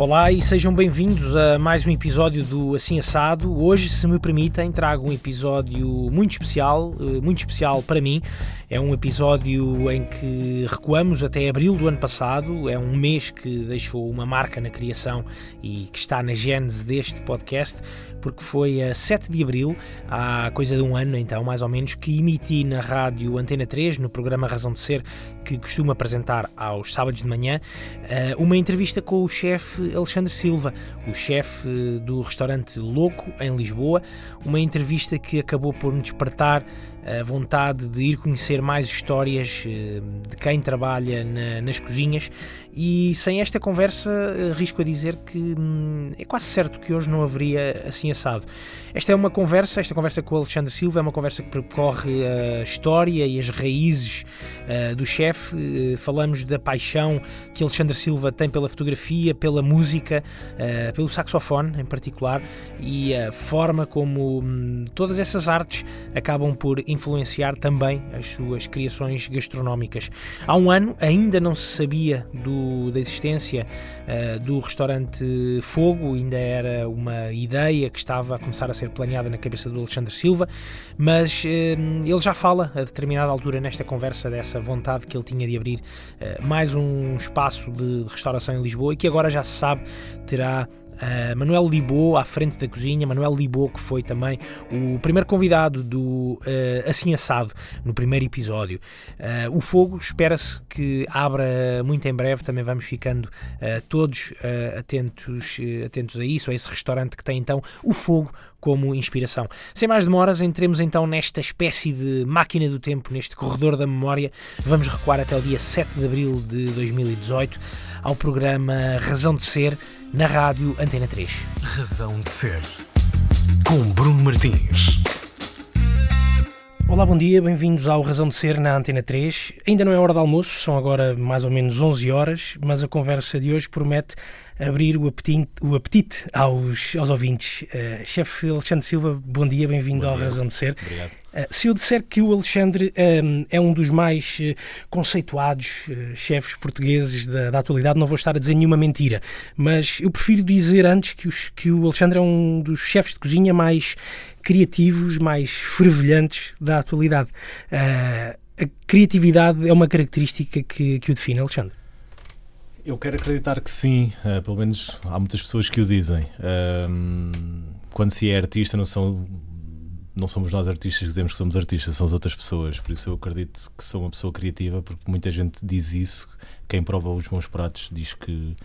Olá e sejam bem-vindos a mais um episódio do Assim Assado. Hoje, se me permitem, trago um episódio muito especial, eh, muito especial para mim. É um episódio em que recuamos até abril do ano passado. É um mês que deixou uma marca na criação e que está na gênese deste podcast, porque foi a 7 de abril, há coisa de um ano então, mais ou menos, que emiti na rádio Antena 3, no programa Razão de Ser, que costumo apresentar aos sábados de manhã, eh, uma entrevista com o chefe Alexandre Silva, o chefe do restaurante Louco, em Lisboa. Uma entrevista que acabou por me despertar a vontade de ir conhecer mais histórias eh, de quem trabalha na, nas cozinhas e sem esta conversa arrisco a dizer que hum, é quase certo que hoje não haveria assim assado. Esta é uma conversa, esta conversa com o Alexandre Silva é uma conversa que percorre a história e as raízes uh, do chefe. Uh, falamos da paixão que Alexandre Silva tem pela fotografia, pela música, uh, pelo saxofone em particular e a forma como hum, todas essas artes acabam por influenciar também as suas criações gastronómicas. Há um ano ainda não se sabia do, da existência uh, do restaurante Fogo, ainda era uma ideia que estava a começar a ser planeada na cabeça do Alexandre Silva, mas uh, ele já fala a determinada altura nesta conversa dessa vontade que ele tinha de abrir uh, mais um espaço de restauração em Lisboa e que agora já se sabe terá Uh, Manuel Libô à frente da cozinha, Manuel Libô que foi também o primeiro convidado do uh, Assim Assado no primeiro episódio. Uh, o fogo espera-se que abra muito em breve, também vamos ficando todos atentos, atentos a isso, a esse restaurante que tem então o fogo como inspiração. Sem mais demoras, entremos então nesta espécie de máquina do tempo, neste corredor da memória. Vamos recuar até o dia 7 de abril de 2018 ao programa Razão de Ser na rádio Antena 3. Razão de Ser com Bruno Martins. Olá, bom dia, bem-vindos ao Razão de Ser na Antena 3. Ainda não é hora de almoço, são agora mais ou menos 11 horas, mas a conversa de hoje promete abrir o apetite, o apetite aos, aos ouvintes. Uh, Chefe Alexandre Silva, bom dia, bem-vindo ao Razão de Ser. Obrigado. Uh, se eu disser que o Alexandre um, é um dos mais uh, conceituados uh, chefes portugueses da, da, atualidade, não vou estar a dizer nenhuma mentira, mas eu prefiro dizer antes que, os, que o Alexandre é um dos chefes de cozinha mais criativos, mais fervilhantes da atualidade. a criatividade é uma característica que, que o define, Alexandre? Eu quero acreditar que sim, uh, pelo menos há muitas pessoas que o dizem. Uh, quando se é artista, não, são, não somos nós artistas que dizemos que somos artistas, são as outras pessoas. Por isso eu acredito que sou uma pessoa criativa, porque muita gente diz isso. Quem prova os meus pratos diz que,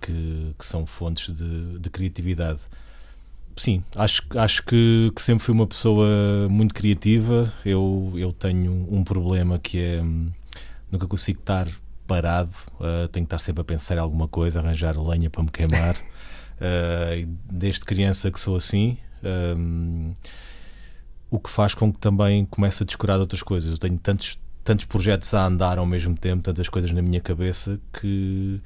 que, que são fontes de, de, criatividade. Sim, acho, acho que, que, sempre fui uma pessoa muito criativa. Eu, eu tenho um problema que é hum, nunca consigo estar parado, uh, tenho que estar sempre a pensar em alguma coisa, arranjar lenha para me queimar. Uh, desde criança que sou assim, um, eh, o que faz com que também comece a descurar outras coisas. Eu tenho tantos, tantos projetos a andar ao mesmo tempo, tantas coisas na minha cabeça que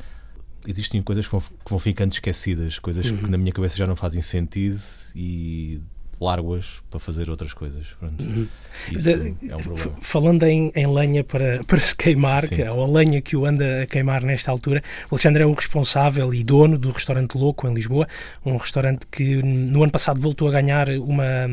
existem coisas que vão, que vão ficando esquecidas, coisas uhum. que na minha cabeça já não fazem sentido e largo-as para fazer outras coisas. Uhum. Isso de, é um problema. Falando em, em, lenha para, para se queimar, que, é, ou a lenha que o anda a queimar nesta altura, o Alexandre é o responsável e dono do restaurante Louco em Lisboa, um restaurante que no ano passado voltou a ganhar uma,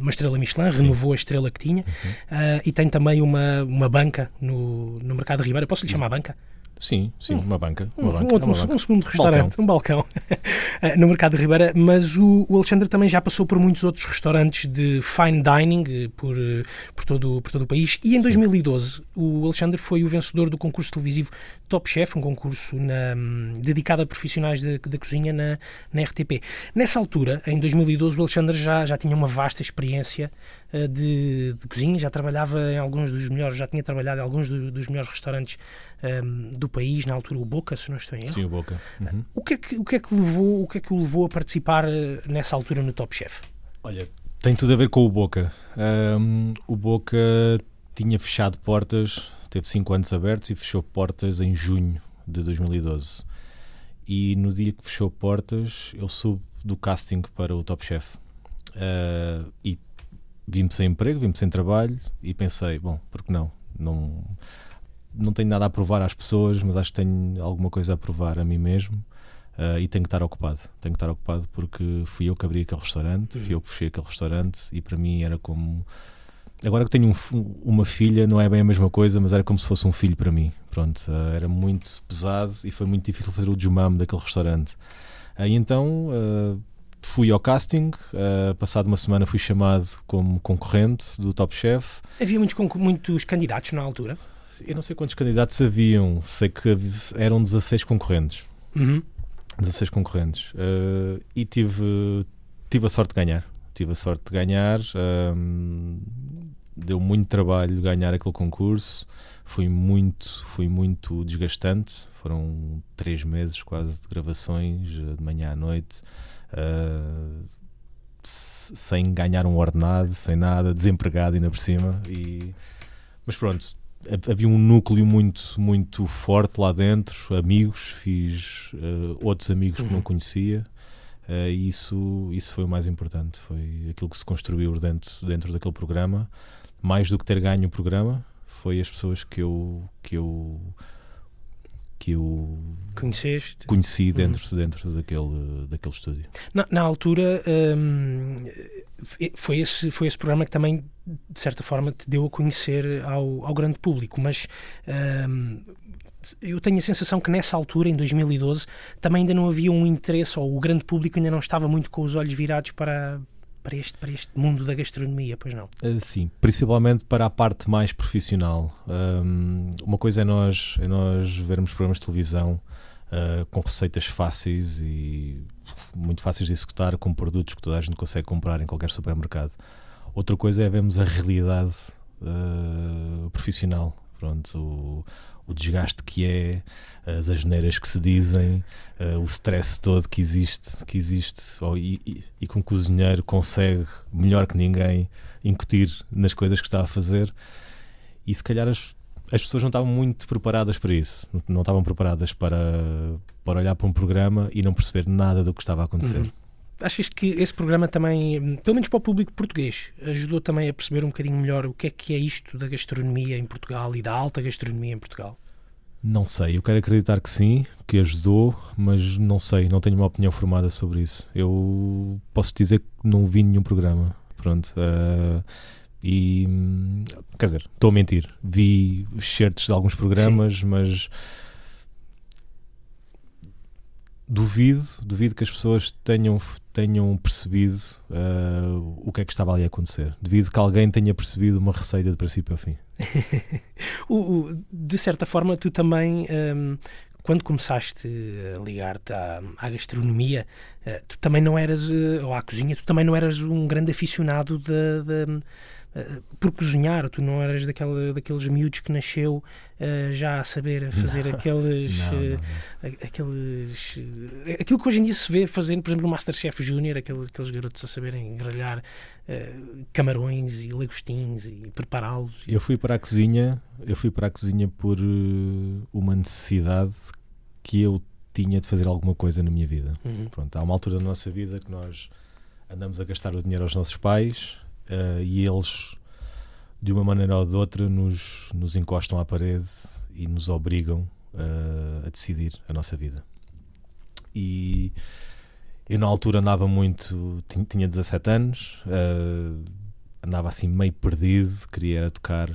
uma estrela Michelin, Sim. renovou a estrela que tinha, uhum. uh, e tem também uma, uma banca no, no Mercado de Ribeira. Posso lhe chamar banca? Sim, sim, uma banca. Uma banca, um, uma banca. um segundo restaurante, balcão. um balcão, eh, no mercado de Ribeira. Mas o, o, Alexandre também já passou por muitos outros restaurantes de fine dining eh, por, eh, por, todo, por todo o país. E em sim. 2012, o Alexandre foi o vencedor do concurso televisivo Top Chef, um concurso na, dedicado a profissionais da cozinha na, na RTP. Nessa altura, em 2012, o Alexandre já, já tinha uma vasta experiência de, de cozinha, já trabalhava em alguns dos melhores, já tinha trabalhado em alguns do, dos melhores restaurantes um, do país, na altura o Boca, se não estou em erro. Sim, o Boca. Uhum. O, que é que, o, que é que levou, o que é que o levou a participar eh, nessa altura no Top Chef? Olha, tem tudo a ver com o Boca. Um, o Boca tinha fechado portas, teve 5 anos abertos e fechou portas em junho de 2012. E no dia que fechou portas, eu soube do casting para o Top Chef. Uh, e vim-me sem emprego, vim-me sem trabalho e pensei, bom, porque não? Não não tenho nada a provar às pessoas, mas acho que tenho alguma coisa a provar a mim mesmo. Uh, e tenho que estar ocupado. Tenho que estar ocupado porque fui eu que abri aquele restaurante, fui eu que fechei aquele restaurante e para mim era como. Agora que tenho um, uma filha, não é bem a mesma coisa, mas era como se fosse um filho para mim. Pronto, uh, era muito pesado e foi muito difícil fazer o desmame daquele restaurante. Aí então uh, fui ao casting, uh, passado uma semana fui chamado como concorrente do Top Chef. Havia muitos, muitos candidatos na altura? Eu não sei quantos candidatos haviam, sei que eram 16 concorrentes. Uhum. 16 concorrentes. Uh, e tive, tive a sorte de ganhar. Tive a sorte de ganhar. Um, deu muito trabalho ganhar aquele concurso. Foi muito, foi muito desgastante. Foram três meses quase de gravações, de manhã à noite. Uh, sem ganhar um ordenado, sem nada, desempregado ainda por cima. E, mas pronto, havia um núcleo muito, muito forte lá dentro, amigos, fiz uh, outros amigos uhum. que não uhum. conhecia. Uh, e isso, isso foi o mais importante, foi aquilo que se construiu dentro, dentro daquele programa. Mais do que ter ganho o programa, foi as pessoas que eu, que eu que eu Conheceste? conheci dentro, uhum. dentro daquele, daquele estúdio. Na, na altura, hum, foi, esse, foi esse programa que também, de certa forma, te deu a conhecer ao, ao grande público, mas. Hum, eu tenho a sensação que nessa altura, em 2012, também ainda não havia um interesse, ou o grande público ainda não estava muito com os olhos virados para, para este, para este mundo da gastronomia, pois não? Eh, sim, principalmente para a parte mais profissional. Um, uma coisa é nós, é nós vermos programas de televisão uh, com receitas fáceis e muito fáceis de executar, com produtos que toda a gente consegue comprar em qualquer supermercado. Outra coisa é vermos a realidade uh, profissional. Pronto, o, o desgaste que é, as asneiras que se dizem, uh, o stress todo que existe, que existe e, e, e que um cozinheiro consegue, melhor que ninguém, incutir nas coisas que está a fazer. E se calhar as, as pessoas não estavam muito preparadas para isso, não estavam preparadas para, para olhar para um programa e não perceber nada do que estava a acontecer. Uhum. Achas que esse programa também, pelo menos para o público português, ajudou também a perceber um bocadinho melhor o que é que é isto da gastronomia em Portugal e da alta gastronomia em Portugal? Não sei, eu quero acreditar que sim, que ajudou, mas não sei, não tenho uma opinião formada sobre isso. Eu posso dizer que não vi nenhum programa. Pronto. Uh, e quer dizer, estou a mentir. Vi certos de alguns programas, sim. mas duvido, duvido que as pessoas tenham, tenham percebido uh, o que é que estava ali a acontecer. Duvido que alguém tenha percebido uma receita de princípio ao fim. o, o, de certa forma, tu também, um, quando começaste a ligar-te à, à, gastronomia, uh, tu também não eras, uh, ou à cozinha, tu também não eras um grande aficionado de, de eh, por cozinhar, tu não eras daquela, daqueles miúdos que nasceu uh, já a saber fazer não, aqueles, não, não, uh, aqueles aquilo que hoje em dia se vê fazendo, por exemplo, no Masterchef Júnior, aqueles, aqueles garotos a saberem grelhar camarões e lagostins e prepará-los. Eu fui para a cozinha, eu fui para a cozinha por uma necessidade que eu tinha de fazer alguma coisa na minha vida. Uhum. Pronto, há uma altura da nossa vida que nós andamos a gastar o dinheiro aos nossos pais uh, e eles, de uma maneira ou de outra, nos, nos encostam à parede e nos obrigam uh, a decidir a nossa vida. E eu, na altura, andava muito, tinha, tinha 17 anos, uh, andava assim meio perdido, queria tocar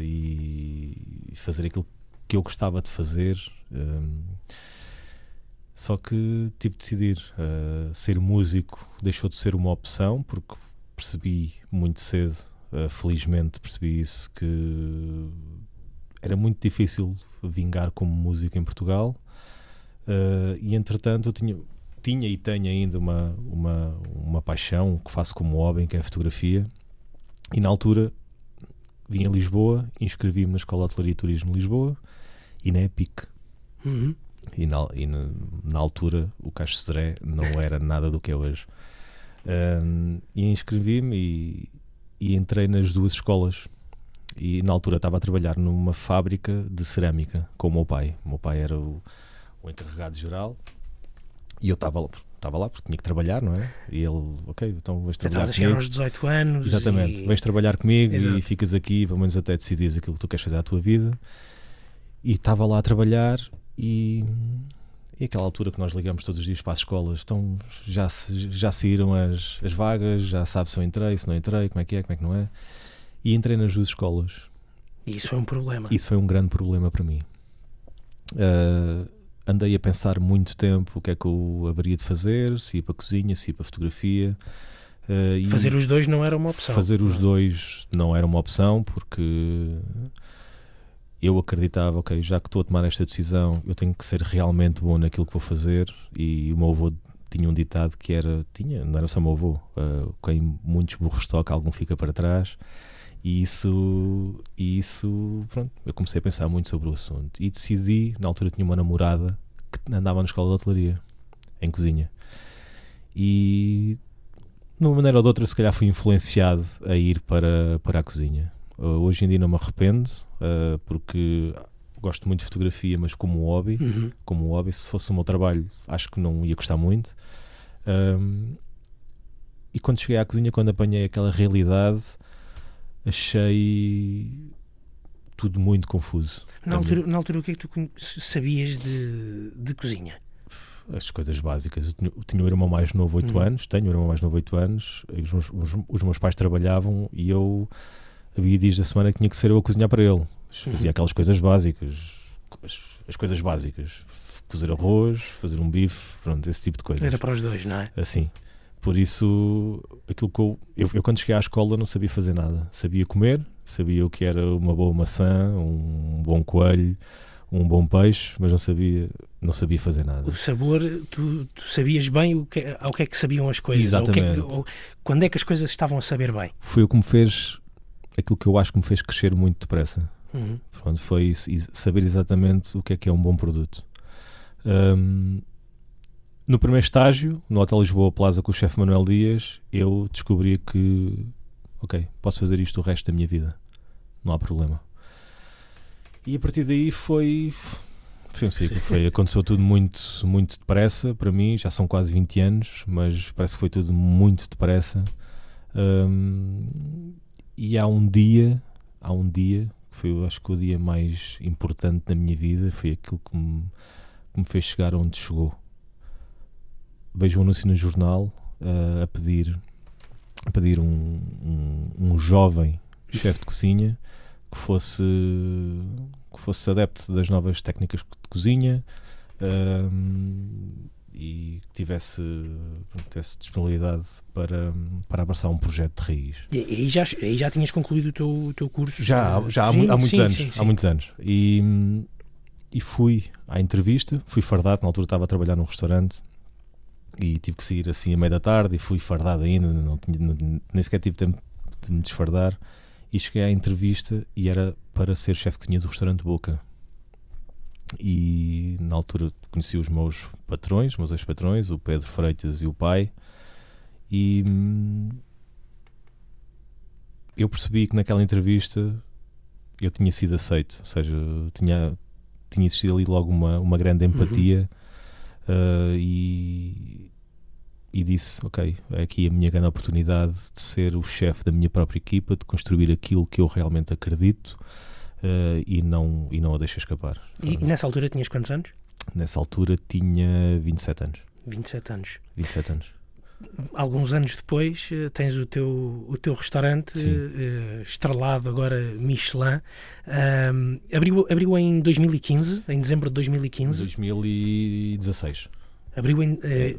e fazer aquilo que eu gostava de fazer. Só que tive de decidir. Uh, ser músico deixou de ser uma opção, porque percebi muito cedo, uh, felizmente percebi isso, que era muito difícil vingar como músico em Portugal. Uh, e entretanto eu tinha, tinha e tenho ainda uma, uma, uma paixão que faço como hobby, que é a fotografia. E na altura vim a Lisboa, inscrevi-me na Escola de Hotelaria e Turismo de Lisboa e na EPIC. Uhum. E, na, e na, na, altura o Caixo Cedré não era nada do que é hoje. Um, e inscrevi-me e, e, entrei nas duas escolas. E na altura estava a trabalhar numa fábrica de cerâmica com o meu pai. O meu pai era o, o encarregado geral e eu estava lá, estava lá porque tinha que trabalhar, não é? E ele, ok, então vais trabalhar Estavas comigo. aos 18 anos. Exatamente, e... vais trabalhar comigo Exato. e ficas aqui, pelo menos até decidir aquilo que tu queres fazer à tua vida. E estava lá a trabalhar e E aquela altura que nós ligamos todos os dias para as escolas, então já, já saíram as, as vagas, já sabe se eu entrei, se não entrei, como é que é, como é que não é. E entrei nas duas escolas. E isso foi um problema. Isso foi um grande problema para mim. Ah, andei a pensar muito tempo o que é que eu haveria de fazer, se ia para a cozinha, se ia para a fotografia. E Fazer os dois não era uma opção. fazer os é? dois não era uma opção porque eu acreditava, ok, já que estou a tomar esta decisão, eu tenho que ser realmente bom naquilo que vou fazer. E o meu avô tinha um ditado que era, tinha, não era só meu avô, ah, quem muitos burros toca, algum fica para trás. E isso, isso, pronto, eu comecei a pensar muito sobre o assunto e decidi, na altura tinha uma namorada que andava na escola de hotelaria, em cozinha. E de uma maneira ou de outra, se calhar fui influenciado a ir para, para a cozinha. Uh, hoje em dia não me arrependo, uh, porque gosto muito de fotografia, mas como hobby. Uhum. Como hobby, se fosse o meu trabalho, acho que não ia gostar muito. Um, e quando cheguei à cozinha, quando apanhei aquela realidade, achei tudo muito confuso. Na, altura, na altura, o que é que tu sabias de, de cozinha? as coisas básicas. Eu tinha, eu tinha um irmão mais novo, 8 Uhum. anos, tenho um irmão mais novo, 8 anos, os meus, os, os meus pais trabalhavam e eu havia dias da semana que tinha que ser eu a cozinhar para ele. Fazia Uhum. aquelas coisas básicas, as, as coisas básicas, cozer arroz, fazer um bife, pronto, esse tipo de coisas. Era para os dois, não é? Assim. Por isso, aquilo que eu, eu, eu quando cheguei à escola não sabia fazer nada. Sabia comer, sabia o que era uma boa maçã, um bom coelho, um bom peixe, mas não sabia, não sabia fazer nada. O sabor, tu, tu sabias bem o que, ao que é que sabiam as coisas. que é que- Exatamente. ou quando é que as coisas estavam a saber bem. foi o que me fez aquilo que eu acho que me fez crescer muito depressa. Uhum. Pronto, foi isso, saber exatamente o que é que é um bom produto. Hum, no primeiro estágio, no Hotel Lisboa Plaza com o chefe Manuel Dias, eu descobri que, ok, posso fazer isto o resto da minha vida, não há problema. E a partir daí foi, foi um ciclo, foi, aconteceu tudo muito, muito depressa para mim, já são quase 20 anos, mas parece que foi tudo muito depressa. Hum, e há um dia, há um dia, que foi eu acho que o dia mais importante da minha vida, foi aquilo que me, que me fez chegar onde chegou. Vejo um anúncio no jornal ah, a pedir, a pedir um, um, um jovem chefe de cozinha que fosse, que fosse adepto das novas técnicas de cozinha ahm, e que tivesse, tivesse disponibilidade para, para abraçar um projeto de raiz. E aí já, aí já tinhas concluído o teu, o teu curso? Já, eh, já há, sim, há muitos sim, anos. sim, Há muitos anos. E, e fui à entrevista, fui fardado, na altura estava a trabalhar num restaurante e tive que sair assim a meia da tarde e fui fardado ainda, não tinha, não- nem sequer tive tempo de me desfardar. E cheguei à entrevista e era para ser chefe de cozinha do restaurante Boca. E na altura conheci os meus patrões, os meus ex-patrões, o Pedro Freitas e o pai. E hum, eu percebi que naquela entrevista eu tinha sido aceito, ou seja, tinha, tinha existido ali logo uma, uma grande empatia uh, e, e disse: Ok, é aqui a minha grande oportunidade de ser o chefe da minha própria equipa, de construir aquilo que eu realmente acredito e, não, e não a deixo escapar. E, e nessa altura tinhas quantos anos? Nessa altura tinha 27 anos. 27 anos. 27 anos. Alguns anos depois eh, tens o teu, o teu restaurante Sim. eh, estrelado agora Michelin. Ahm, abriu, abriu em 2015, em dezembro de 2015. 2016. Abriu em eh,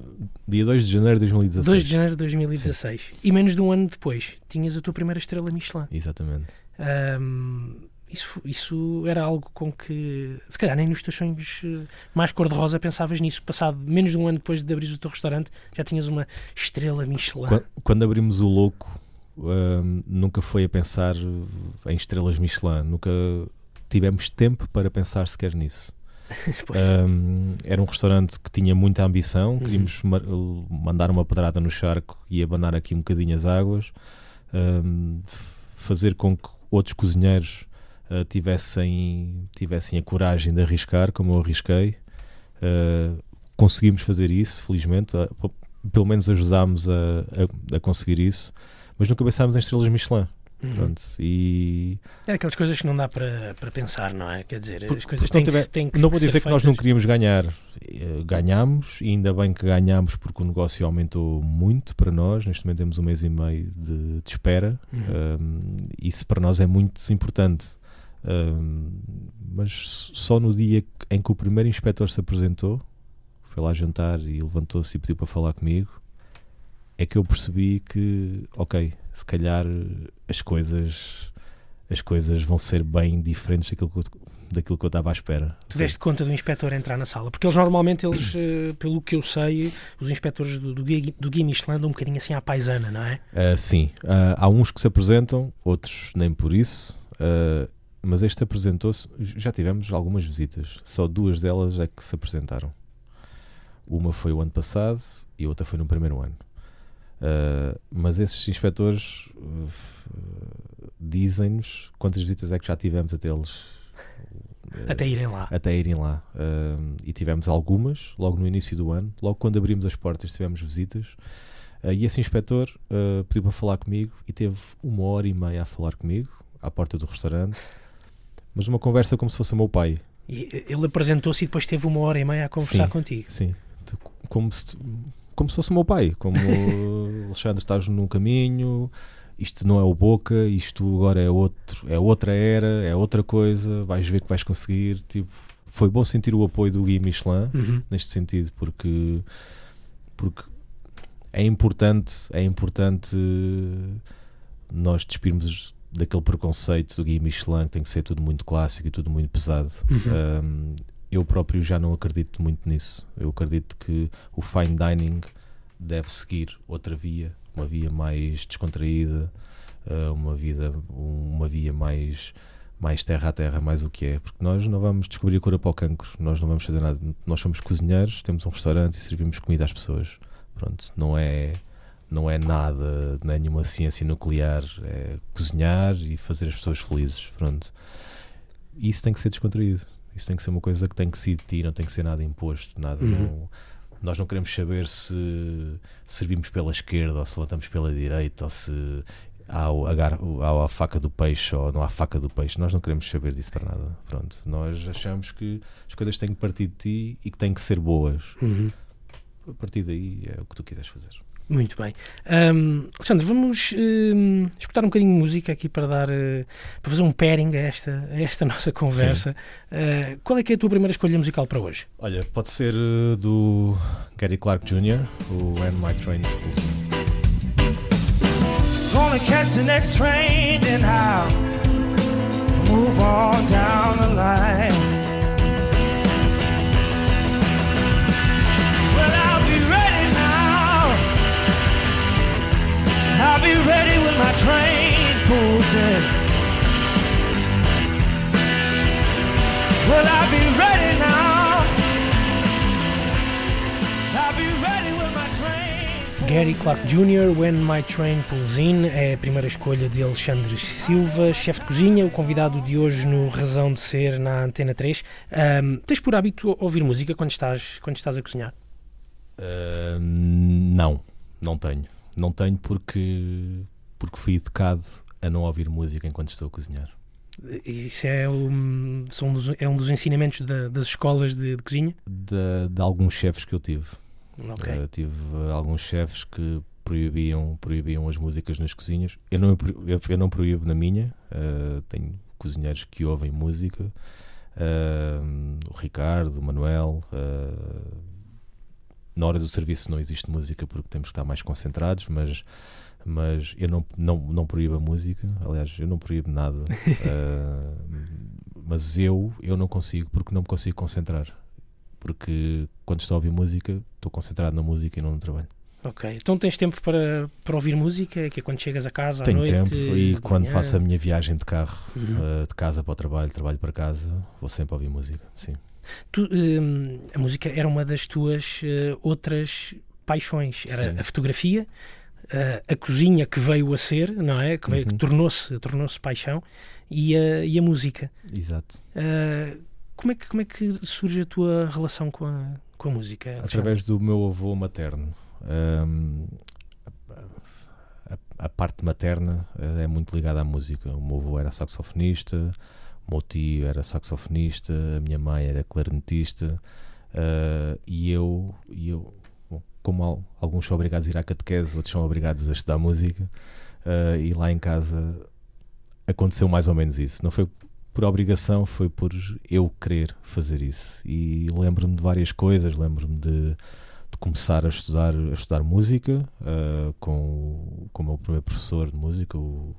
Dia 2 de janeiro de 2016. 2 de janeiro de 2016. E menos de um ano depois tinhas a tua primeira estrela Michelin. Exatamente. Ahm, isso, isso era algo com que, se calhar, nem nos teus sonhos eh, mais cor-de-rosa pensavas nisso. Passado menos de um ano depois de abrir o teu restaurante, já tinhas uma estrela Michelin. Quan- Quando abrimos o Louco, hum, nunca foi a pensar em estrelas Michelin. Nunca tivemos tempo para pensar sequer nisso. Hum, era um restaurante que tinha muita ambição. Uhum. Queríamos ma- mandar uma pedrada no charco e abanar aqui um bocadinho as águas. F- fazer com que outros cozinheiros ah, tivessem, tivessem a coragem de arriscar, como eu arrisquei. Ah, conseguimos fazer isso, felizmente. P- pelo menos ajudámos a, a- a conseguir isso. Mas nunca pensámos em estrelas Michelin. Uhum. Pronto, e É aquelas coisas que não dá para, para pensar, não é? Quer dizer, Por- as coisas têm não que, tiver- têm que não vou dizer que nós não queríamos ganhar. Ganhámos, e ainda bem que ganhámos porque o negócio aumentou muito para nós. Neste momento temos um mês e meio de, de espera. Uhum. Um, isso para nós é muito importante. Um, mas só no dia em que o primeiro inspetor se apresentou, foi lá jantar e levantou-se e pediu para falar comigo, é que eu percebi que, ok, se calhar as coisas as coisas vão ser bem diferentes daquilo que eu, daquilo que eu estava à espera. Tu deste conta do inspetor entrar na sala, porque eles normalmente, eles, eh, pelo que eu sei, os inspectores do, do, guia, do Guia Michelin dão um bocadinho assim à paisana, não é? Uh, sim, Uh, há uns que se apresentam, outros nem por isso. Uh, mas este apresentou-se. Já tivemos algumas visitas, só duas delas é que se apresentaram. Uma foi o ano passado e outra foi no primeiro ano. Uh, mas esses inspectores uh, dizem-nos quantas visitas é que já tivemos até eles. uh, Até irem lá. até irem lá. Um, e tivemos algumas logo no início do ano, logo quando abrimos as portas tivemos visitas. Uh, e esse inspetor uh, pediu para falar comigo e teve uma hora e meia a falar comigo à porta do restaurante, mas uma conversa como se fosse o meu pai. E eh, ele apresentou-se e depois teve uma hora e meia a conversar Sim. contigo. Sim, como se, como se fosse o meu pai. Como Alexandre, estás no caminho. Isto não é o Boca, isto agora é outro, é outra era, é outra coisa. Vais ver que vais conseguir. Tipo, foi bom sentir o apoio do Guia Michelin Uhum. neste sentido, porque, porque é importante, é importante nós despirmos daquele preconceito do Guia Michelin que tem que ser tudo muito clássico e tudo muito pesado. Uhum. Um, eu próprio já não acredito muito nisso. Eu acredito que o fine dining deve seguir outra via, uma via mais descontraída, uh, uma, vida, uma via mais, mais terra a terra, mais o que é. Porque nós não vamos descobrir a cura para o cancro, nós não vamos fazer nada. Nós somos cozinheiros, temos um restaurante e servimos comida às pessoas. Pronto, não é, não é nada, não é nenhuma ciência nuclear, é cozinhar e fazer as pessoas felizes. Pronto. Isso tem que ser descontraído. Isso tem que ser uma coisa que tem que se de ti, não tem que ser nada imposto, nada. Uhum. Não, nós não queremos saber se servimos pela esquerda ou se levantamos pela direita ou se há, o- a, gar- o- há a faca do peixe ou não há faca do peixe. Nós não queremos saber disso para nada. Pronto. Nós achamos que as coisas têm que partir de ti e que têm que ser boas. Uhum. A partir daí é o que tu quiseres fazer. Muito bem. Ahm, Alexandre, vamos escutar um bocadinho de música aqui para dar eh, para fazer um pairing a esta, a esta nossa conversa. Ah, qual é que é a tua primeira escolha musical para hoje? Olha, pode ser uh, do Gary Clark Jr., o When My Train is. Gonna catch the next train, then I'll move on down the line. I'll be ready when my train pulls in. Well, I'll be ready now. I'll be ready when my train pulls Gary Clark Jr., When My Train Pulls In, é a primeira escolha de Alexandre Silva, chefe de cozinha, o convidado de hoje no Razão de Ser na Antena 3. Ahm, tens por hábito ouvir música quando estás, quando estás a cozinhar? Uh, não, não tenho. Não tenho porque, porque fui educado a não ouvir música enquanto estou a cozinhar. Isso é um, são um dos, é um dos ensinamentos da- das escolas de, de cozinha? De, de alguns chefes que eu tive. Ok. Uh, tive uh, alguns chefes que proibiam, proibiam as músicas nas cozinhas. Eu não, eu, eu não proíbo na minha. uh, tenho cozinheiros que ouvem música. Uh, o Ricardo, o Manuel. uh, na hora do serviço não existe música porque temos que estar mais concentrados, mas, mas eu não, não, não proíbo a música. Aliás, eu não proíbo nada. Uh, mas eu, eu não consigo porque não me consigo concentrar. Porque quando estou a ouvir música, estou concentrado na música e não no trabalho. Ok. Então tens tempo para, para ouvir música, que é quando chegas a casa à Tenho noite? tempo e quando manhã? faço a minha viagem de carro, Uhum. uh, de casa para o trabalho, trabalho para casa, vou sempre ouvir música. Sim. Tu, hum, a música era uma das tuas eh, outras paixões. Era Sim. a fotografia, eh, a cozinha que veio a ser, não é? Que, veio, que Uhum. tornou-se tornou paixão e a, e a música. Exato. Eh, como, é que, como é que surge a tua relação com a, com a música? Alexandre? Através do meu avô materno. Um, a, a parte materna é muito ligada à música. O meu avô era saxofonista, meu tio era saxofonista, a minha mãe era clarinetista uh, e eu, e eu bom, como al- alguns são obrigados a ir à catequese, outros são obrigados a estudar música, uh, e lá em casa aconteceu mais ou menos isso. Não foi por obrigação, foi por eu querer fazer isso. E lembro-me de várias coisas, lembro-me de, de começar a estudar, a estudar música uh, com, com o meu primeiro professor de música, o,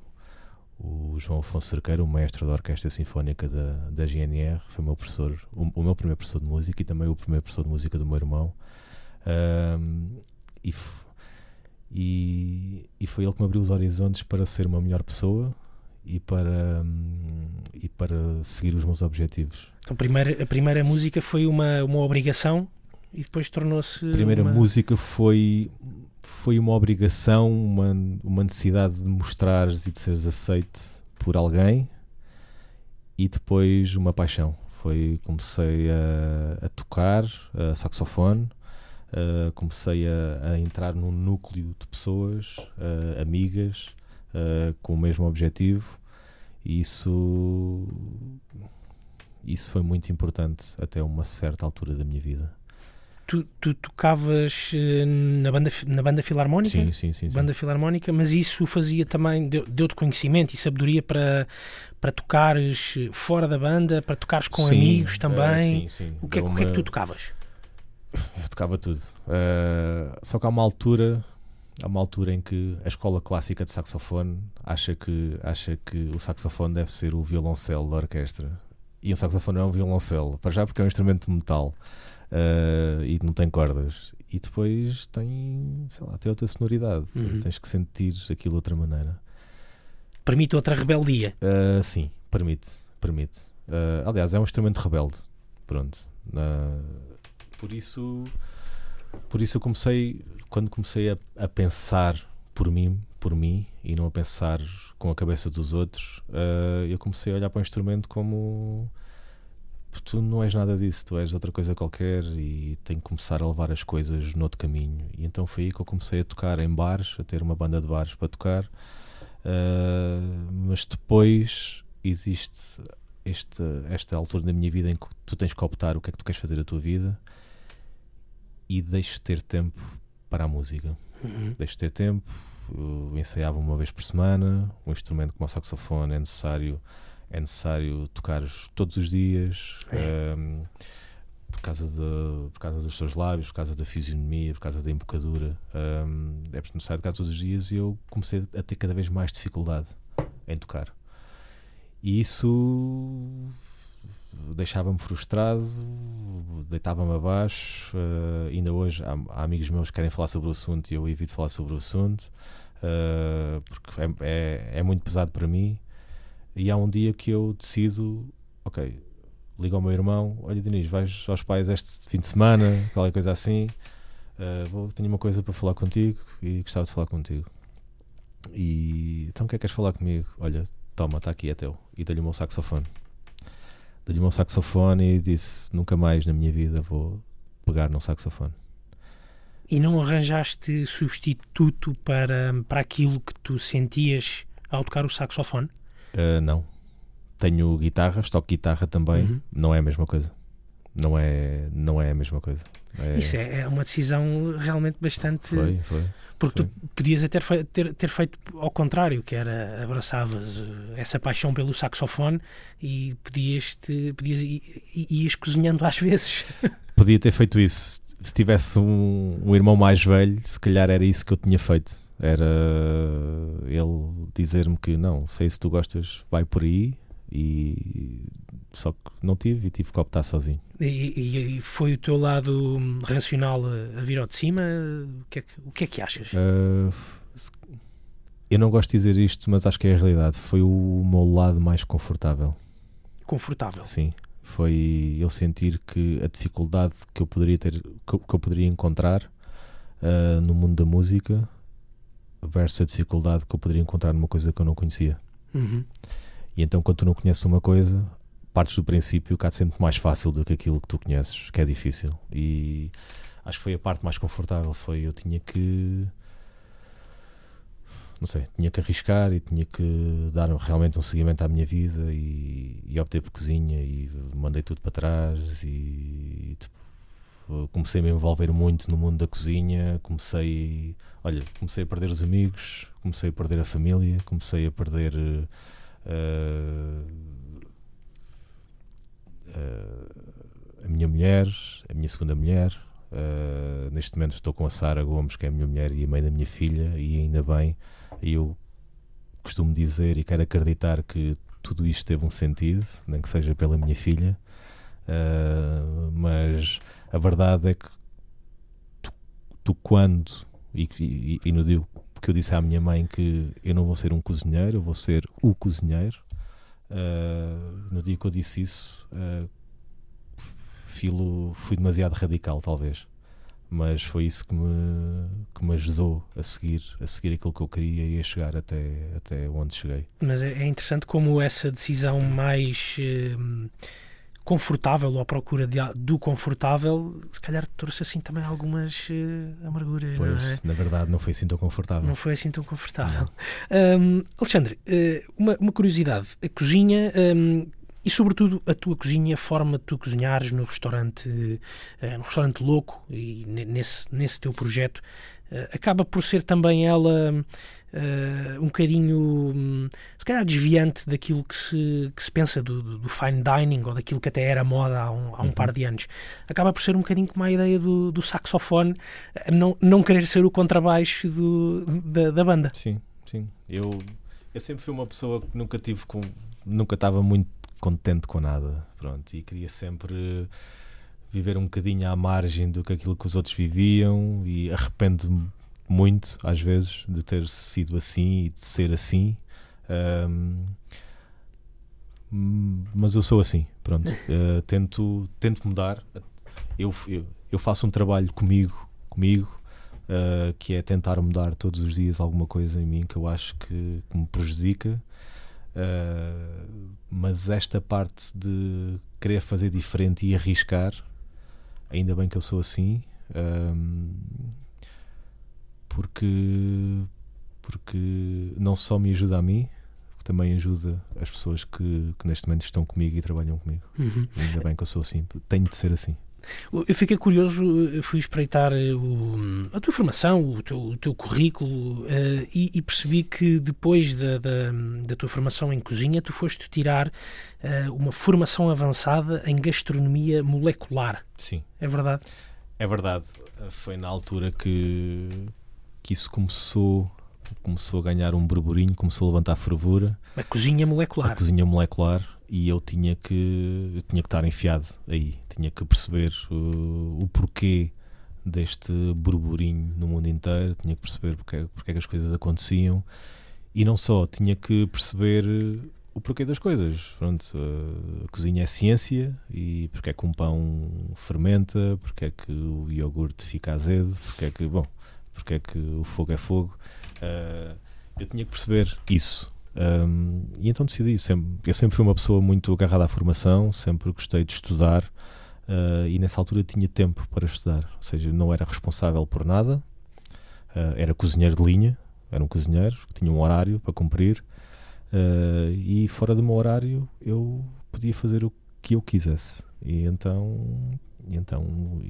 o João Afonso Cerqueira, o mestre da Orquestra Sinfónica da, da GNR, foi o meu professor, o, o meu primeiro professor de música e também o primeiro professor de música do meu irmão. Um, e, e, e foi ele que me abriu os horizontes para ser uma melhor pessoa e para, hum, e para seguir os meus objetivos. Então, a primeira, a primeira música foi uma, uma obrigação e depois tornou-se. A primeira uma... música foi, foi uma obrigação, uma, uma necessidade de mostrares e de seres aceite por alguém e depois uma paixão. Foi, comecei a, a tocar a saxofone, comecei a, a entrar num núcleo de pessoas, amigas, com o mesmo objetivo e isso, isso foi muito importante até uma certa altura da minha vida. Tu, tu tocavas eh, na banda, na banda filarmónica? Sim, sim, sim. sim. Banda filarmónica, mas isso fazia também, deu- deu-te conhecimento e sabedoria para, para tocares fora da banda, para tocares com Sim, amigos eh, também. sim, sim. O, que é, Deu o que é que uma- tu tocavas? Eu tocava tudo. Eh, só que há uma altura, há uma altura em que a escola clássica de saxofone acha que, acha que o saxofone deve ser o violoncelo da orquestra. E o saxofone não é um violoncelo, para já porque é um instrumento de metal eh, e não tem cordas. E depois tem, sei lá, tem outra sonoridade. Uhum. Tens que sentir aquilo de outra maneira. Permite outra rebeldia. Uh, sim, permite, permite. Uh, aliás, é um instrumento rebelde. Pronto. Uh, por isso, por isso eu comecei, quando comecei a, a pensar por mim, por mim e não a pensar com a cabeça dos outros, uh, eu comecei a olhar para o instrumento como tu não és nada disso, tu és outra coisa qualquer e tenho que começar a levar as coisas noutro caminho. E então foi aí que eu comecei a tocar em bares, a ter uma banda de bares para tocar. Uh, mas depois existe este, esta altura da minha vida em que tu tens que optar o que é que tu queres fazer da tua vida e deixes de ter tempo para a música. Uhum. Deixes de ter tempo, eu ensaiava uma vez por semana, um instrumento como o saxofone é necessário, é necessário tocar todos os dias. um, por causa, de, por causa dos teus lábios, por causa da fisionomia, por causa da embocadura. Um, é necessário tocar todos os dias e eu comecei a ter cada vez mais dificuldade em tocar. E isso deixava-me frustrado, deitava-me abaixo. uh, ainda hoje há, há amigos meus que querem falar sobre o assunto e eu evito falar sobre o assunto uh, porque é, é, é muito pesado para mim. E há um dia que eu decido, ok, ligo ao meu irmão, olha Dinis, vais aos pais este fim de semana, qualquer coisa assim, uh, vou, tenho uma coisa para falar contigo e gostava de falar contigo. E então o que é que queres falar comigo? Olha, toma, está aqui, é teu. E dei-lhe o meu saxofone. Dei-lhe o meu saxofone e disse, nunca mais na minha vida vou pegar num saxofone. E não arranjaste substituto para, para aquilo que tu sentias ao tocar o saxofone? Uh, não. Tenho guitarras, toco guitarra também, Uhum. não é a mesma coisa. Não é, não é a mesma coisa. É- Isso é, é uma decisão realmente bastante. Foi, foi. Porque tu foi. podias até ter, ter, ter feito ao contrário, que era abraçavas eh, essa paixão pelo saxofone e podias, te, podias ias cozinhando às vezes. Podia ter feito isso. Se tivesse um, um irmão mais velho, se calhar era isso que eu tinha feito. Era ele dizer-me que não, sei se tu gostas, vai por aí. E só que não tive e tive que optar sozinho. E, e- foi o teu lado racional a, a vir ao de cima? O que é que, o que, é que achas? Uh, eu não gosto de dizer isto, mas acho que é a realidade. Foi o meu lado mais confortável. Confortável. Sim, foi eu sentir que a dificuldade que eu poderia ter, que eu, que eu poderia encontrar uh, no mundo da música versus a dificuldade que eu poderia encontrar numa coisa que eu não conhecia. Uhum. E então, quando tu não conheces uma coisa, partes do princípio que há de muito mais fácil do que aquilo que tu conheces, que é difícil. E acho que foi a parte mais confortável. Foi eu tinha que não sei, tinha que arriscar e tinha que dar realmente um seguimento à minha vida e, e optei por cozinha e mandei tudo para trás e comecei a me envolver muito no mundo da cozinha, comecei, olha, comecei a perder os amigos, comecei a perder a família, comecei a perder uh, uh, a minha mulher, a minha segunda mulher, Uh, neste momento estou com a Sara Gomes, que é a minha mulher e a mãe da minha filha, e ainda bem. Eu costumo dizer e quero acreditar que tudo isto teve um sentido, nem que seja pela minha filha. Mas a verdade é que tu, tu quando, e, e, e, no dia que eu disse à minha mãe que eu não vou ser um cozinheiro, eu vou ser o cozinheiro, uh, no dia que eu disse isso, uh, filo, fui demasiado radical, talvez. Mas foi isso que me, que me ajudou a seguir, a seguir aquilo que eu queria e a chegar até, até onde cheguei. Mas é, é interessante como essa decisão mais eh, confortável ou à procura de, do confortável, se calhar trouxe assim também algumas uh, amarguras. Pois, não é? na verdade, não foi assim tão confortável. Não foi assim tão confortável. Um, Alexandre, uh, uma, uma curiosidade: a cozinha. Um, e sobretudo a tua cozinha, a forma de tu cozinhares no restaurante, uh, no restaurante louco e nesse, nesse teu projeto, acaba por ser também ela uh, um bocadinho, um, se calhar, desviante daquilo que se, que se pensa do, do, fine dining ou daquilo que até era moda há um, há um uhum. par de anos. Acaba por ser um bocadinho como a ideia do, do saxofone, não, não querer ser o contrabaixo do, da, da banda. Sim, sim. Eu, eu sempre fui uma pessoa que nunca tive com nunca estava muito contente com nada, pronto, e queria sempre viver um bocadinho à margem do que aquilo que os outros viviam e arrependo-me muito, às vezes, de ter sido assim e de ser assim. Um, mas eu sou assim, pronto. Uh, tento, tento mudar. Eu, eu, eu, faço um trabalho comigo, comigo uh, que é tentar mudar todos os dias alguma coisa em mim que eu acho que, que me prejudica Uh, mas esta parte de querer fazer diferente e arriscar, ainda bem que eu sou assim, um, porque, porque não só me ajuda a mim, também ajuda as pessoas que, que neste momento estão comigo e trabalham comigo. Uhum. Ainda bem que eu sou assim, tenho de ser assim. Eu fiquei curioso, fui espreitar eh, o, a tua formação, o teu, o teu currículo uh, e, e, percebi que depois da, da, da, tua formação em cozinha, tu foste tirar uh, uma formação avançada em gastronomia molecular. Sim. É verdade? É verdade. Foi na altura que, que isso começou começou a ganhar um burburinho, começou a levantar fervura. A cozinha molecular. A cozinha molecular e eu tinha que eu tinha que estar enfiado aí tinha que perceber uh, o porquê deste burburinho no mundo inteiro, tinha que perceber porque, porque é que as coisas aconteciam e não só, tinha que perceber o porquê das coisas. Pronto, uh, a cozinha é ciência e porque é que um pão fermenta, porque é que o iogurte fica azedo, porque é que, bom, porque é que o fogo é fogo. Uh, eu tinha que perceber isso. Um, e então decidi. Sempre, eu sempre fui uma pessoa muito agarrada à formação, sempre gostei de estudar uh, e nessa altura tinha tempo para estudar, ou seja, não era responsável por nada, uh, era cozinheiro de linha, era um cozinheiro que tinha um horário para cumprir e fora do meu horário eu podia fazer o que eu quisesse e então, e então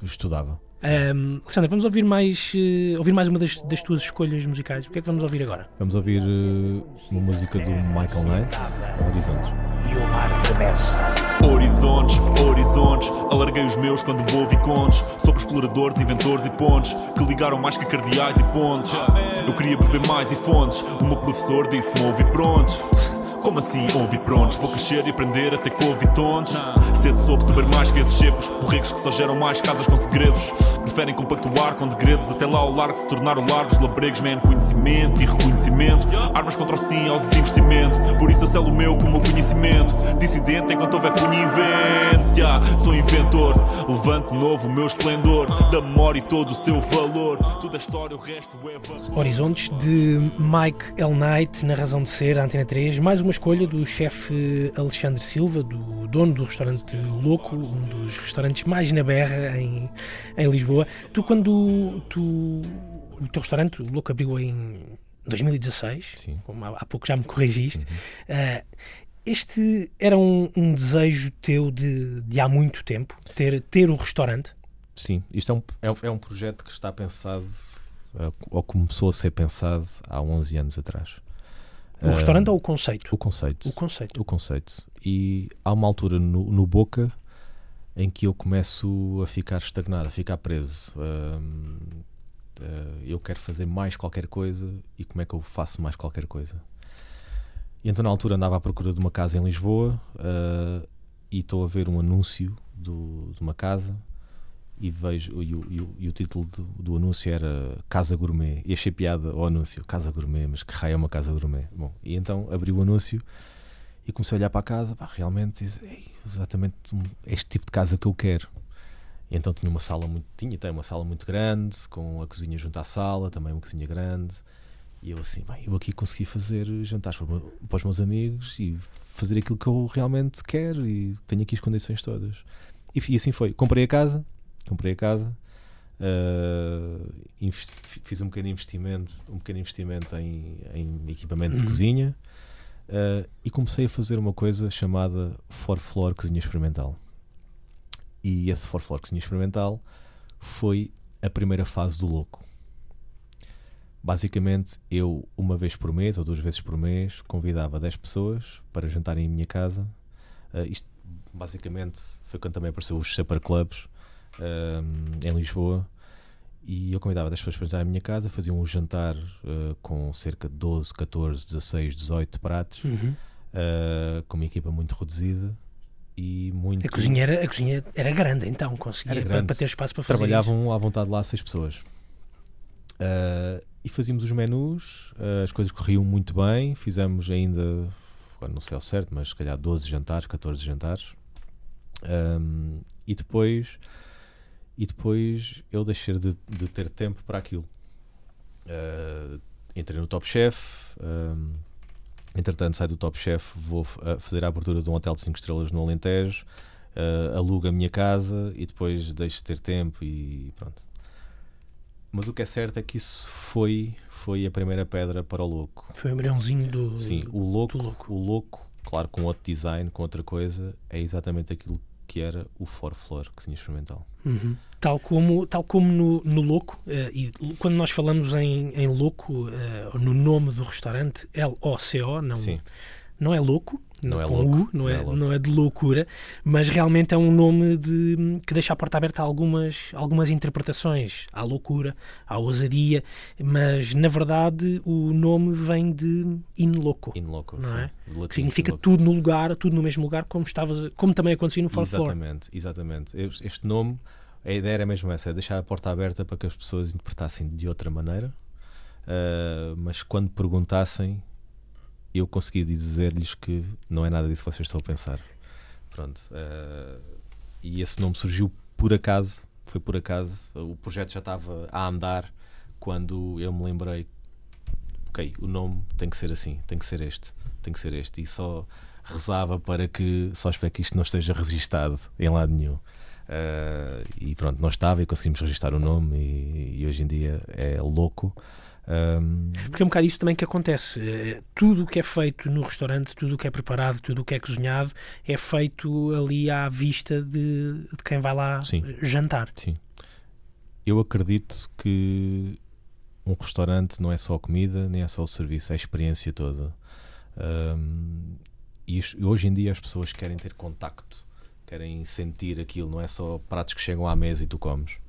estudava. Um, Alexandre, vamos ouvir mais, uh, ouvir mais uma das, das, tuas escolhas musicais. O que é que vamos ouvir agora? Vamos ouvir uh, uma música do Michael Knight, Horizontes. Horizontes, horizontes, alarguei os meus quando ouvi contos sobre exploradores, inventores e pontes que ligaram mais que cardeais e pontes. Eu queria beber mais e fontes. O meu professor disse-me ouvi pronto. Como assim ouvi prontos? Vou crescer e aprender até com ouvi tontos. Cedo soube saber mais que esses cepos. Borregos que só geram mais casas com segredos. Preferem compactuar com degredos. Até lá o largo se tornar o lar dos labregos. Man, conhecimento e reconhecimento. Armas contra o sim ao desinvestimento. Por isso eu selo o meu com o meu conhecimento. Dissidente enquanto houver punho invento. Yeah, sou inventor. Levante novo o meu esplendor. Da memória e todo o seu valor. Tudo é história, o resto é. Horizontes de Mike L. Knight, na razão de ser, Antena 3. Mais uma escolha do chefe Alexandre Silva, do dono do restaurante Louco, um dos restaurantes mais na berra em, em Lisboa. Tu, quando tu, o teu restaurante, o Louco, abriu em 2016, Sim. como há, há pouco já me corrigiste. Uhum. Uh, este era um, um desejo teu de, de, há muito tempo, ter, ter o restaurante? Sim, isto é um, é, um, é um projeto que está pensado, uh, ou começou a ser pensado há 11 anos atrás. O restaurante ou o conceito? O conceito. O conceito. O conceito. E há uma altura no, no Boca em que eu começo a ficar estagnado, a ficar preso. Uh, eu quero fazer mais qualquer coisa e como é que eu faço mais qualquer coisa? E então na altura andava à procura de uma casa em Lisboa uh, e estou a ver um anúncio do, de uma casa e vejo e, o, e o título do, do, anúncio era Casa Gourmet e achei piada ao anúncio, Casa Gourmet, mas que raio é uma Casa Gourmet? Bom, e então abri o anúncio e comecei a olhar para a casa, pá, realmente exatamente este tipo de casa que eu quero. E então tinha uma sala muito, tinha tem uma sala muito grande, com a cozinha junto à sala, também uma cozinha grande. E eu assim, bem, eu aqui consegui fazer jantares para, para os meus amigos e fazer aquilo que eu realmente quero e tenho aqui as condições todas. E, e assim foi. Comprei a casa, comprei a casa, uh, fiz um pequeno investimento, um pequeno investimento em, em equipamento de uhum. cozinha uh, e comecei a fazer uma coisa chamada For Floor Cozinha Experimental. E esse For Floor Cozinha Experimental foi a primeira fase do louco. Basicamente, eu, uma vez por mês ou duas vezes por mês, convidava 10 pessoas para jantarem em minha casa. Uh, isto, basicamente, foi quando também apareceu os Supper Clubs uh, em Lisboa. E eu convidava 10 pessoas para jantar em minha casa, fazia um jantar uh, com cerca de 12, 14, 16, 18 pratos, uhum. com uma equipa muito reduzida e muito. A cozinha era, a cozinha era grande, então, conseguia para, para, ter espaço para fazer. Trabalhavam isso. à vontade lá seis pessoas. Uh, e fazíamos os menus, uh, as coisas corriam muito bem, fizemos ainda, agora não sei ao certo, mas se calhar 12 jantares, 14 jantares. Um, e depois e depois eu deixei de, de ter tempo para aquilo. Uh, entrei no Top Chef, um, entretanto saio do Top Chef, vou fazer a abertura de um hotel de 5 estrelas no Alentejo, uh, alugo a minha casa e depois deixo de ter tempo e pronto. Mas o que é certo é que isso foi, foi a primeira pedra para o louco. Foi o embriãozinho do. Sim, o louco, louco. O louco, claro, com outro design, com outra coisa, é exatamente aquilo que era o For Flor, que tinha experimental. Uhum. Tal como, tal como no, no Louco, uh, e quando nós falamos em, em Louco, uh, no nome do restaurante, L-O-C-O, não, Sim não é louco, não, não é louco, U, não, é, é, não é de loucura, mas realmente é um nome de, que deixa a porta aberta a algumas, algumas interpretações. Há loucura, há ousadia, mas na verdade o nome vem de in loco. In loco, não é? Latim, que significa tudo no lugar, tudo no mesmo lugar, como, estavas, como também acontecia no For Exatamente, exatamente. Este nome, a ideia era mesmo essa, é deixar a porta aberta para que as pessoas interpretassem de outra maneira, uh, mas quando perguntassem eu consegui dizer-lhes que não é nada disso que vocês estão a pensar. Pronto. Uh, e esse nome surgiu por acaso, foi por acaso. O projeto já estava a andar quando eu me lembrei, ok, o nome tem que ser assim, tem que ser este, tem que ser este. E só rezava para que, só espero que isto não esteja registado em lado nenhum. Uh, e pronto, não estava e conseguimos registrar o nome e, e hoje em dia é louco. Um... Porque é um bocado isso também que acontece. Eh, tudo o que é feito no restaurante, tudo o que é preparado, tudo o que é cozinhado, é feito ali à vista de, de quem vai lá Sim. jantar. Sim. Eu acredito que um restaurante não é só comida, nem é só o serviço, é a experiência toda. Um, e hoje em dia as pessoas querem ter contacto, querem sentir aquilo, não é só pratos que chegam à mesa e tu comes.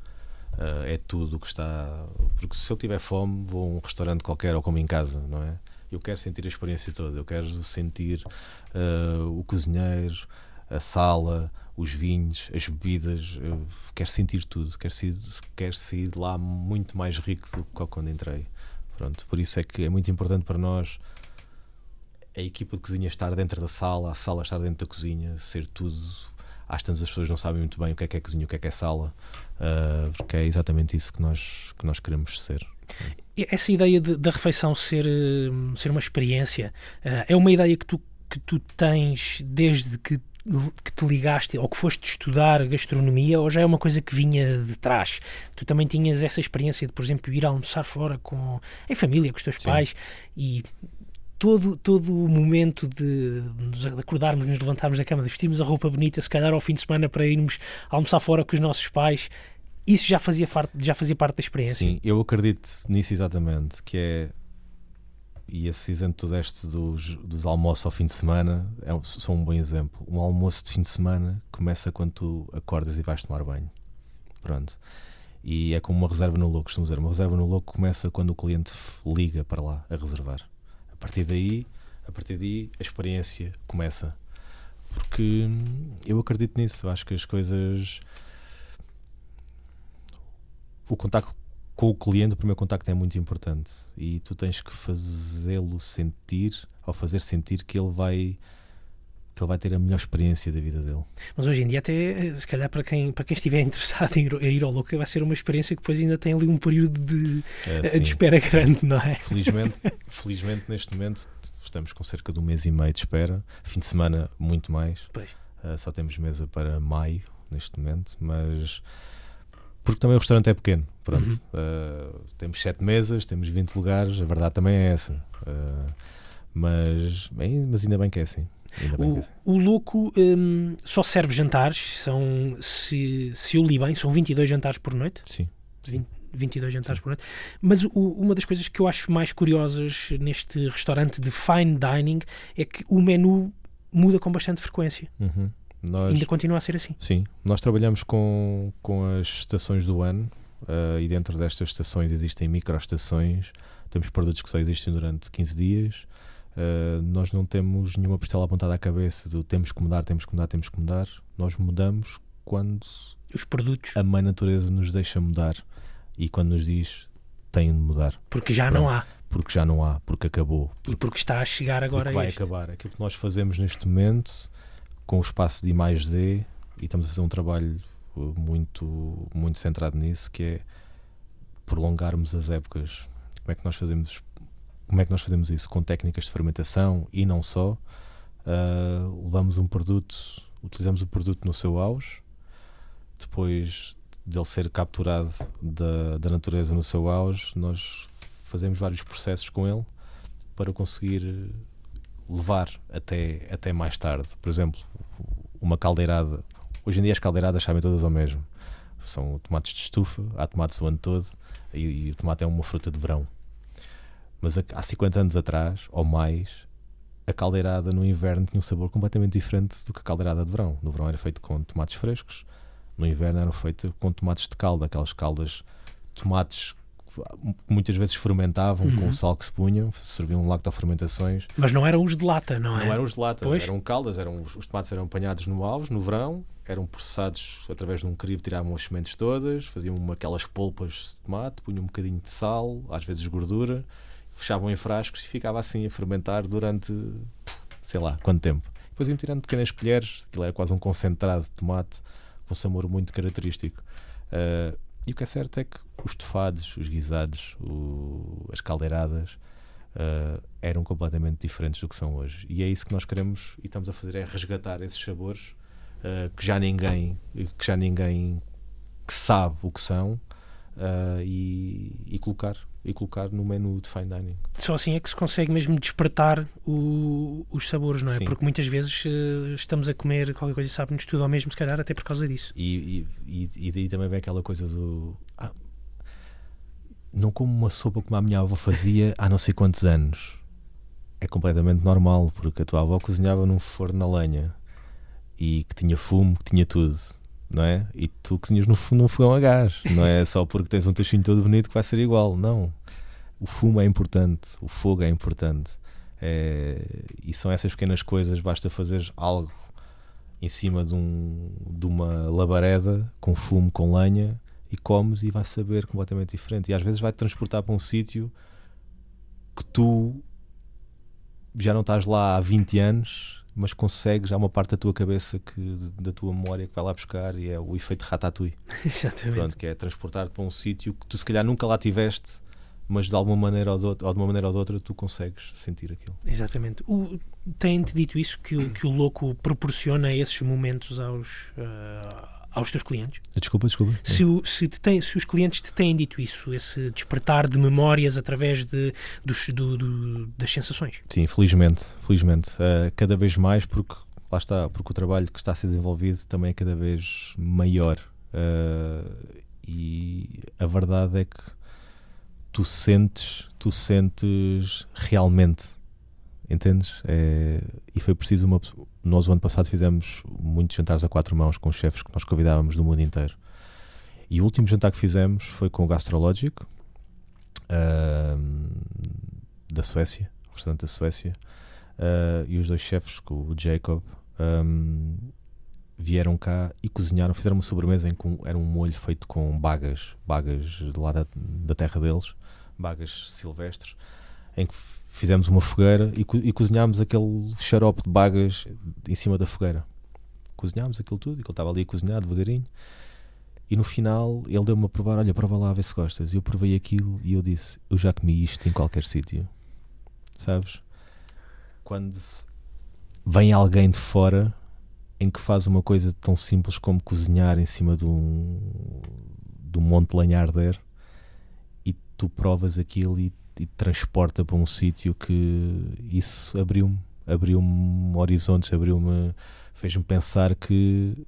Uh, é tudo o que está. Porque se eu tiver fome, vou a um restaurante qualquer ou como em casa, não é? Eu quero sentir a experiência toda, eu quero sentir uh, o cozinheiro, a sala, os vinhos, as bebidas, eu quero sentir tudo, quero sair, quero de lá muito mais rico do que quando entrei. Pronto, por isso é que é muito importante para nós a equipa de cozinha estar dentro da sala, a sala estar dentro da cozinha, ser tudo às tantas as pessoas não sabem muito bem o que é que é cozinha, o que é que é sala, uh, porque é exatamente isso que nós, que nós queremos ser. Essa ideia de, da refeição ser, ser uma experiência uh, é uma ideia que tu, que tu tens desde que que te ligaste ou que foste estudar gastronomia ou já é uma coisa que vinha de trás? Tu também tinhas essa experiência de, por exemplo, ir almoçar fora com, em família, com os teus Sim. pais e todo, todo o momento de, nos acordarmos, nos levantarmos da cama, de vestirmos a roupa bonita, se calhar ao fim de semana para irmos almoçar fora com os nossos pais, isso já fazia, já fazia parte da experiência. Sim, eu acredito nisso exatamente, que é e esse exemplo que tu dos, dos almoços ao fim de semana é um, são um bom exemplo. Um almoço de fim de semana começa quando tu acordas e vais tomar banho. Pronto. E é como uma reserva no louco, costumo dizer. Uma reserva no louco começa quando o cliente liga para lá a reservar. A partir daí, a partir daí a experiência começa. Porque hum, eu acredito nisso. Acho que as coisas. O contacto com o cliente, o primeiro contacto é muito importante e tu tens que fazê-lo sentir ou fazer sentir que ele vai que ele vai ter a melhor experiência da vida dele. Mas hoje em dia, até se calhar para quem, para quem estiver interessado em ir, ao Louca, vai ser uma experiência que depois ainda tem ali um período de, É, de sim. espera grande, não é? Felizmente, felizmente neste momento estamos com cerca de um mês e meio de espera. Fim de semana muito mais. Pois. Uh, só temos mesa para maio neste momento, mas porque também o restaurante é pequeno. Pronto. Uhum. Uh, temos sete mesas, temos 20 lugares, a verdade também é essa. Uh, mas, bem, mas ainda bem que é assim. O, o Louco hum, só serve jantares, são, se, se eu li bem, são 22 jantares por noite. Sim. 20, 22 jantares por noite. Mas o- uma das coisas que eu acho mais curiosas neste restaurante de fine dining é que o menu muda com bastante frequência. Uhum. Nós, Ainda continua a ser assim. Sim, nós trabalhamos com, com as estações do ano uh, e dentro destas estações existem microestações. Temos produtos que só existem durante 15 dias. Uh, nós não temos nenhuma pistola apontada à cabeça do temos que mudar, temos que mudar, temos que mudar. Nós mudamos quando Os produtos, a mãe natureza nos deixa mudar e quando nos diz têm de mudar, porque já não Pronto. há. porque já não há, porque acabou, E porque está a chegar agora porque vai este. acabar. Aquilo que nós fazemos neste momento, com o espaço de mais D, e estamos a fazer um trabalho uh, muito, muito centrado nisso, que é prolongarmos as épocas. Como é que nós fazemos, como é que nós fazemos isso? Com técnicas de fermentação e não só. Uh, levamos um produto, utilizamos o produto no seu auge, depois dele ser capturado da, da natureza no seu auge, nós fazemos vários processos com ele para conseguir levar até, até mais tarde. Por exemplo, uma caldeirada. Hoje em dia as caldeiradas sabem todas ao mesmo. São tomates de estufa, há tomates o ano todo e, e o tomate é uma fruta de verão. Mas há há 50 anos atrás, ou mais, a caldeirada no inverno tinha um sabor completamente diferente do que a caldeirada de verão. No verão era feito com tomates frescos, no inverno eram feitos com tomates de calda, aquelas caldas, tomates que muitas vezes fermentavam com Uhum. o sal que se punham, serviam lactofermentações. Mas não eram os de lata, não é? Não eram os de lata, Pois. eram caldas, eram, os os tomates eram apanhados no alves, no verão, eram processados através de um crivo, tiravam as sementes todas, faziam uma, aquelas polpas de tomate, punham um bocadinho de sal, às vezes gordura, fechavam em frascos e ficava assim a fermentar durante sei lá quanto tempo. Depois iam tirando pequenas colheres, aquilo era quase um concentrado de tomate com um sabor muito característico. Ah, e o que é certo é que os estofados, os guisados, o- as caldeiradas ah, eram completamente diferentes do que são hoje. E é isso que nós queremos e estamos a fazer é resgatar esses sabores ah, que já ninguém que já ninguém que sabe o que são e, e colocar e colocar no menu de fine dining. Só assim é que se consegue mesmo despertar o- os sabores, não é? Sim. Porque muitas vezes eh, estamos a comer qualquer coisa e sabe-nos tudo ao mesmo, se calhar até por causa disso. E, e, e- e daí também vem aquela coisa do. "Ah, não como uma sopa como a minha avó fazia há não sei quantos anos. É completamente normal, porque a tua avó cozinhava num forno na lenha e que tinha fumo, que tinha tudo, não é? E tu cozinhas fo- num fogão a gás, não é só porque tens um tachinho todo bonito que vai ser igual, não. O fumo é importante, o fogo é importante. É, e são essas pequenas coisas, basta fazer algo em cima de, um, de uma labareda com fumo, com lenha e comes e vai saber completamente diferente. E às vezes vai-te transportar para um sítio que tu já não estás lá há 20 anos, mas consegues, há uma parte da tua cabeça que, da tua memória que vai lá buscar e é o efeito ratatouille. Exatamente. Pronto, que é transportar-te para um sítio que tu se calhar nunca lá tiveste, mas de alguma maneira ou de outra, ou de uma maneira ou de outra tu consegues sentir aquilo. Exatamente. O, tem-te dito isso, que, o- que o louco proporciona esses momentos aos, ah, aos teus clientes? Desculpa, desculpa. Se, o- se, te tem- se os clientes te têm dito isso, esse despertar de memórias através de, dos- do- do- das sensações. Sim, felizmente, felizmente. Uh, cada vez mais porque lá está, porque o trabalho que está a ser desenvolvido também é cada vez maior. Uh, e a verdade é que tu sentes, tu sentes realmente, entendes? É, e foi preciso uma nós o ano passado fizemos muitos jantares a quatro mãos com chefes que nós convidávamos do mundo inteiro. E o último jantar que fizemos foi com o Gastrologic ahm, da Suécia, restaurante da Suécia, ah, e os dois chefes, o Jacob, ahm, vieram cá e cozinharam, fizeram uma sobremesa em que um- era um molho feito com bagas, bagas lá da, da terra deles, bagas silvestres, em que fizemos uma fogueira e, co- e cozinhámos aquele xarope de bagas em cima da fogueira. Cozinhámos aquilo tudo, e ele estava ali a cozinhar devagarinho. E no final ele deu-me a provar: Olha, prova lá ver se gostas. E eu provei aquilo e eu disse: Eu já comi isto em qualquer sítio. Sabes? Quando vem alguém de fora em que faz uma coisa tão simples como cozinhar em cima de um, de um monte de lenha arder e tu provas aquilo e, e transporta para um sítio que isso abriu-me abriu-me horizontes, abriu-me fez-me pensar que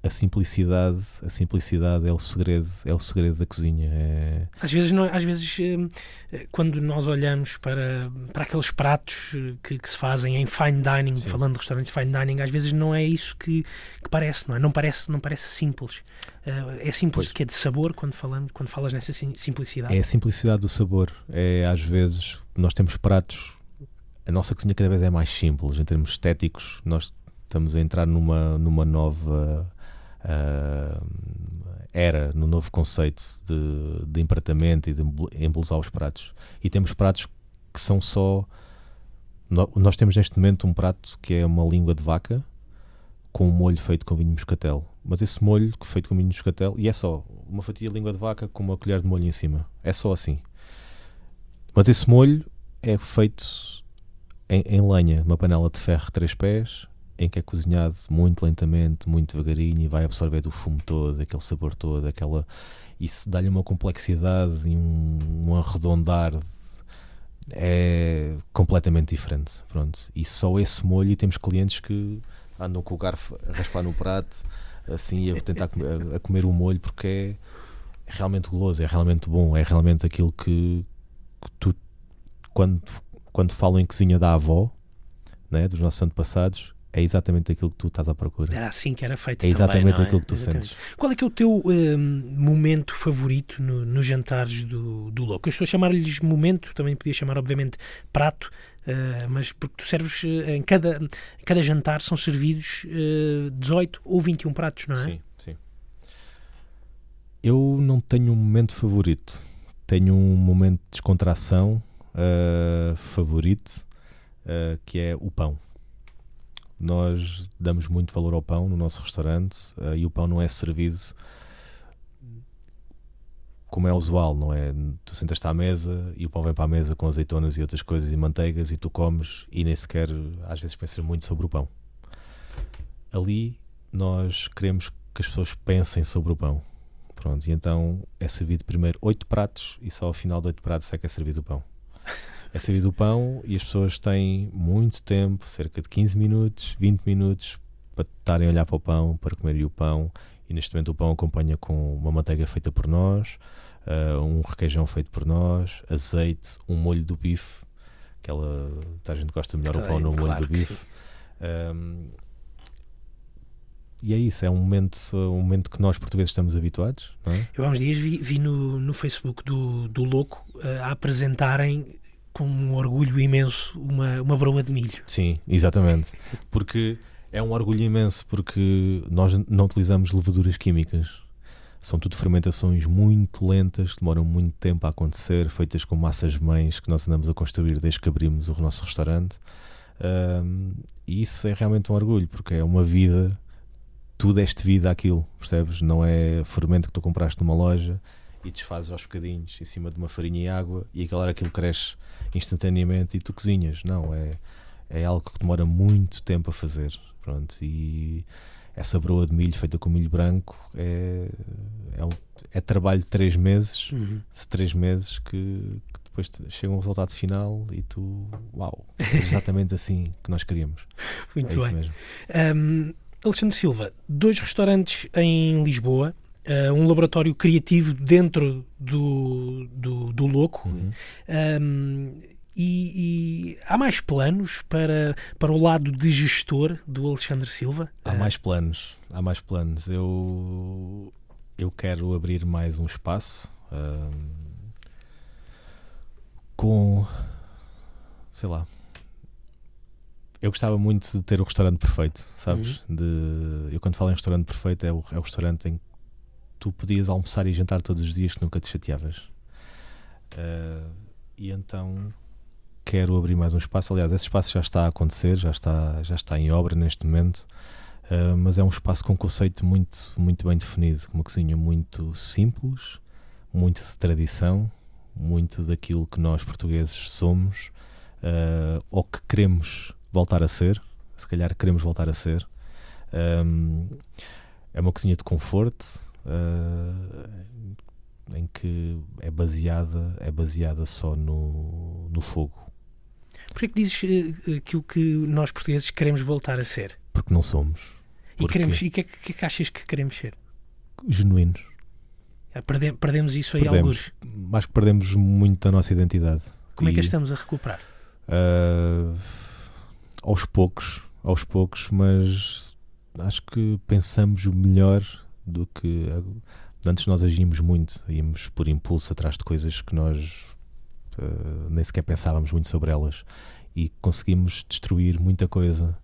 a simplicidade, a simplicidade é o segredo, é o segredo da cozinha. É... Às vezes, não- às vezes eh, eh, quando nós olhamos para, para aqueles pratos eh, que, que se fazem em fine dining, Sim. falando de restaurantes fine dining, às vezes não é isso que, que parece, não é? Não parece, não parece simples. Eh, é simples Pois. que é de sabor quando, falamos, quando falas nessa sim- simplicidade. É a simplicidade do sabor. É às vezes nós temos pratos. A nossa cozinha cada vez é mais simples em termos estéticos. Nós estamos a entrar numa numa nova era, no novo conceito de, de empratamento e de embelezar os pratos. E temos pratos que são só. nó- Nós temos neste momento um prato que é uma língua de vaca com um molho feito com vinho moscatel. Mas esse molho feito com vinho moscatel, e é só uma fatia de língua de vaca com uma colher de molho em cima. É só assim. Mas esse molho é feito em, em lenha, numa panela de ferro três pés, em que é cozinhado muito lentamente, muito devagarinho e vai absorver do fumo todo, aquele sabor todo, aquela. Isso dá-lhe uma complexidade e um, um arredondar. É completamente diferente. Pronto. E só esse molho, e temos clientes que andam com o garfo a raspar no prato, assim, a tentar comer, a comer o molho, porque é, é realmente goloso, é realmente bom, é realmente aquilo que, que tu, quando, quando falam em cozinha da avó, né, dos nossos antepassados, é exatamente aquilo que tu estás à procura. Era assim que era feito É exatamente é? aquilo que tu Exatamente. sentes. Qual é que é o teu hum, momento favorito no- nos jantares do, do Louco? Eu estou a chamar-lhes momento, também podia chamar, obviamente, prato, eh, mas porque tu serves eh, em cada, em cada jantar são servidos eh, 18 ou 21 pratos, não é? Sim, sim. Eu não tenho um momento favorito. Tenho um momento de descontração ah, favorito, que é o pão. Nós damos muito valor ao pão no nosso restaurante ah, e o pão não é servido como é usual, não é? Tu sentas-te à mesa e o pão vem para a mesa com azeitonas e outras coisas e manteigas e tu comes e nem sequer às vezes pensas muito sobre o pão. Ali nós queremos que as pessoas pensem sobre o pão. Pronto, e então é servido primeiro oito pratos e só ao final de oito pratos é que é servido o pão. É servido o pão e as pessoas têm muito tempo, cerca de 15 minutos, 20 minutos, para estarem a olhar para o pão, para comerem o pão. E neste momento o pão acompanha com uma manteiga feita por nós, ah, um requeijão feito por nós, azeite, um molho do bife. Aquela, a gente gosta melhor o pão no molho Claro do que bife. Um, e é isso, é um momento, um momento que nós portugueses estamos habituados, não é? Eu há uns dias vi, vi no, no Facebook do, do Louco eh, a apresentarem com um orgulho imenso uma, uma broa de milho. Sim, exatamente. Porque é um orgulho imenso, porque nós não utilizamos levaduras químicas. São tudo fermentações muito lentas, demoram muito tempo a acontecer, feitas com massas mães que nós andamos a construir desde que abrimos o nosso restaurante. Um, e isso é realmente um orgulho, porque é uma vida, tu deste vida àquilo, percebes? Não é fermento que tu compraste numa loja e desfazes aos bocadinhos em cima de uma farinha e água e aquela hora aquilo cresce instantaneamente e tu cozinhas. Não, é, é algo que demora muito tempo a fazer. Pronto, e essa broa de milho feita com milho branco é, é, um- é trabalho de três meses, Uhum. de três meses que, que depois chega um resultado final e tu, uau, é exatamente assim que nós queríamos. Muito é bem. Um, Alexandre Silva, dois restaurantes em Lisboa, uh, um laboratório criativo dentro do, do, do Louco. Uhum. Um, e, e há mais planos para, para o lado de gestor do Alexandre Silva? Há mais planos, há mais planos. Eu, eu quero abrir mais um espaço ahm, com, sei lá. Eu gostava muito de ter o restaurante perfeito, sabes? De, eu quando falo em restaurante perfeito é o, é o restaurante em que tu podias almoçar e jantar todos os dias que nunca te chateavas. Ah, e então quero abrir mais um espaço. Aliás, esse espaço já está a acontecer, já está, já está em obra neste momento. Uh, mas é um espaço com um conceito muito, muito bem definido, com uma cozinha muito simples, muito de tradição, muito daquilo que nós portugueses somos uh, ou que queremos voltar a ser, se calhar queremos voltar a ser. Um, é uma cozinha de conforto uh, em que é baseada, é baseada só no, no fogo, Porquê que dizes eh, aquilo que nós portugueses queremos voltar a ser? porque não somos E queremos- e o que, é que- que é que achas que queremos ser? genuínos. Ah, perde- perdemos isso aí Perdemos. alguns. Acho que perdemos muito da nossa identidade. Como é que a E, estamos a recuperar? ah, aos poucos, aos poucos, mas acho que pensamos melhor do que antes nós agimos muito, íamos por impulso atrás de coisas que nós ah, nem sequer pensávamos muito sobre elas. E conseguimos destruir muita coisa.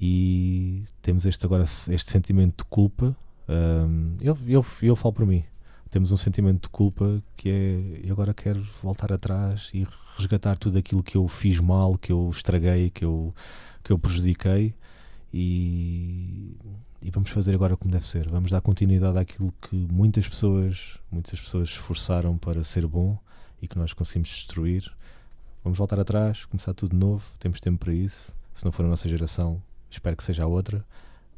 E temos este agora este sentimento de culpa Ahm, eu, eu, eu falo por mim. Temos um sentimento de culpa que é eu agora quero voltar atrás e resgatar tudo aquilo que eu fiz mal, que eu estraguei, que eu, que eu prejudiquei e, e vamos fazer agora como deve ser. Vamos dar continuidade àquilo que muitas pessoas, muitas pessoas esforçaram para ser bom e que nós conseguimos destruir. Vamos voltar atrás, começar tudo de novo, temos tempo para isso. Se não for a nossa geração, espero que seja a outra.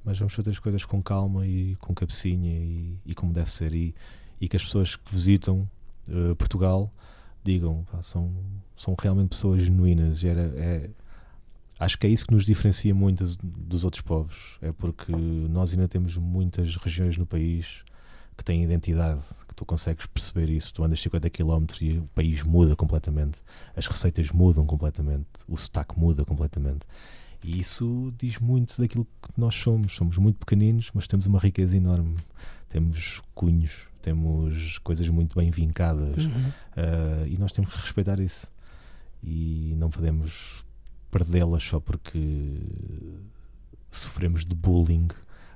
Mas vamos fazer as coisas com calma e com cabecinha e, e como deve ser. E, e que as pessoas que visitam eh, Portugal digam, pá, são, são realmente pessoas genuínas. Era, é, acho que é isso que nos diferencia muito dos, outros povos. É porque nós ainda temos muitas regiões no país que têm identidade, que tu consegues perceber isso. Tu andas 50 km e o país muda completamente. As receitas mudam completamente. O sotaque muda completamente. E isso diz muito daquilo que nós somos. Somos muito pequeninos, mas temos uma riqueza enorme. Temos cunhos, temos coisas muito bem vincadas. Uhum. Uh, e nós temos que respeitar isso e não podemos perdê-las só porque sofremos de bullying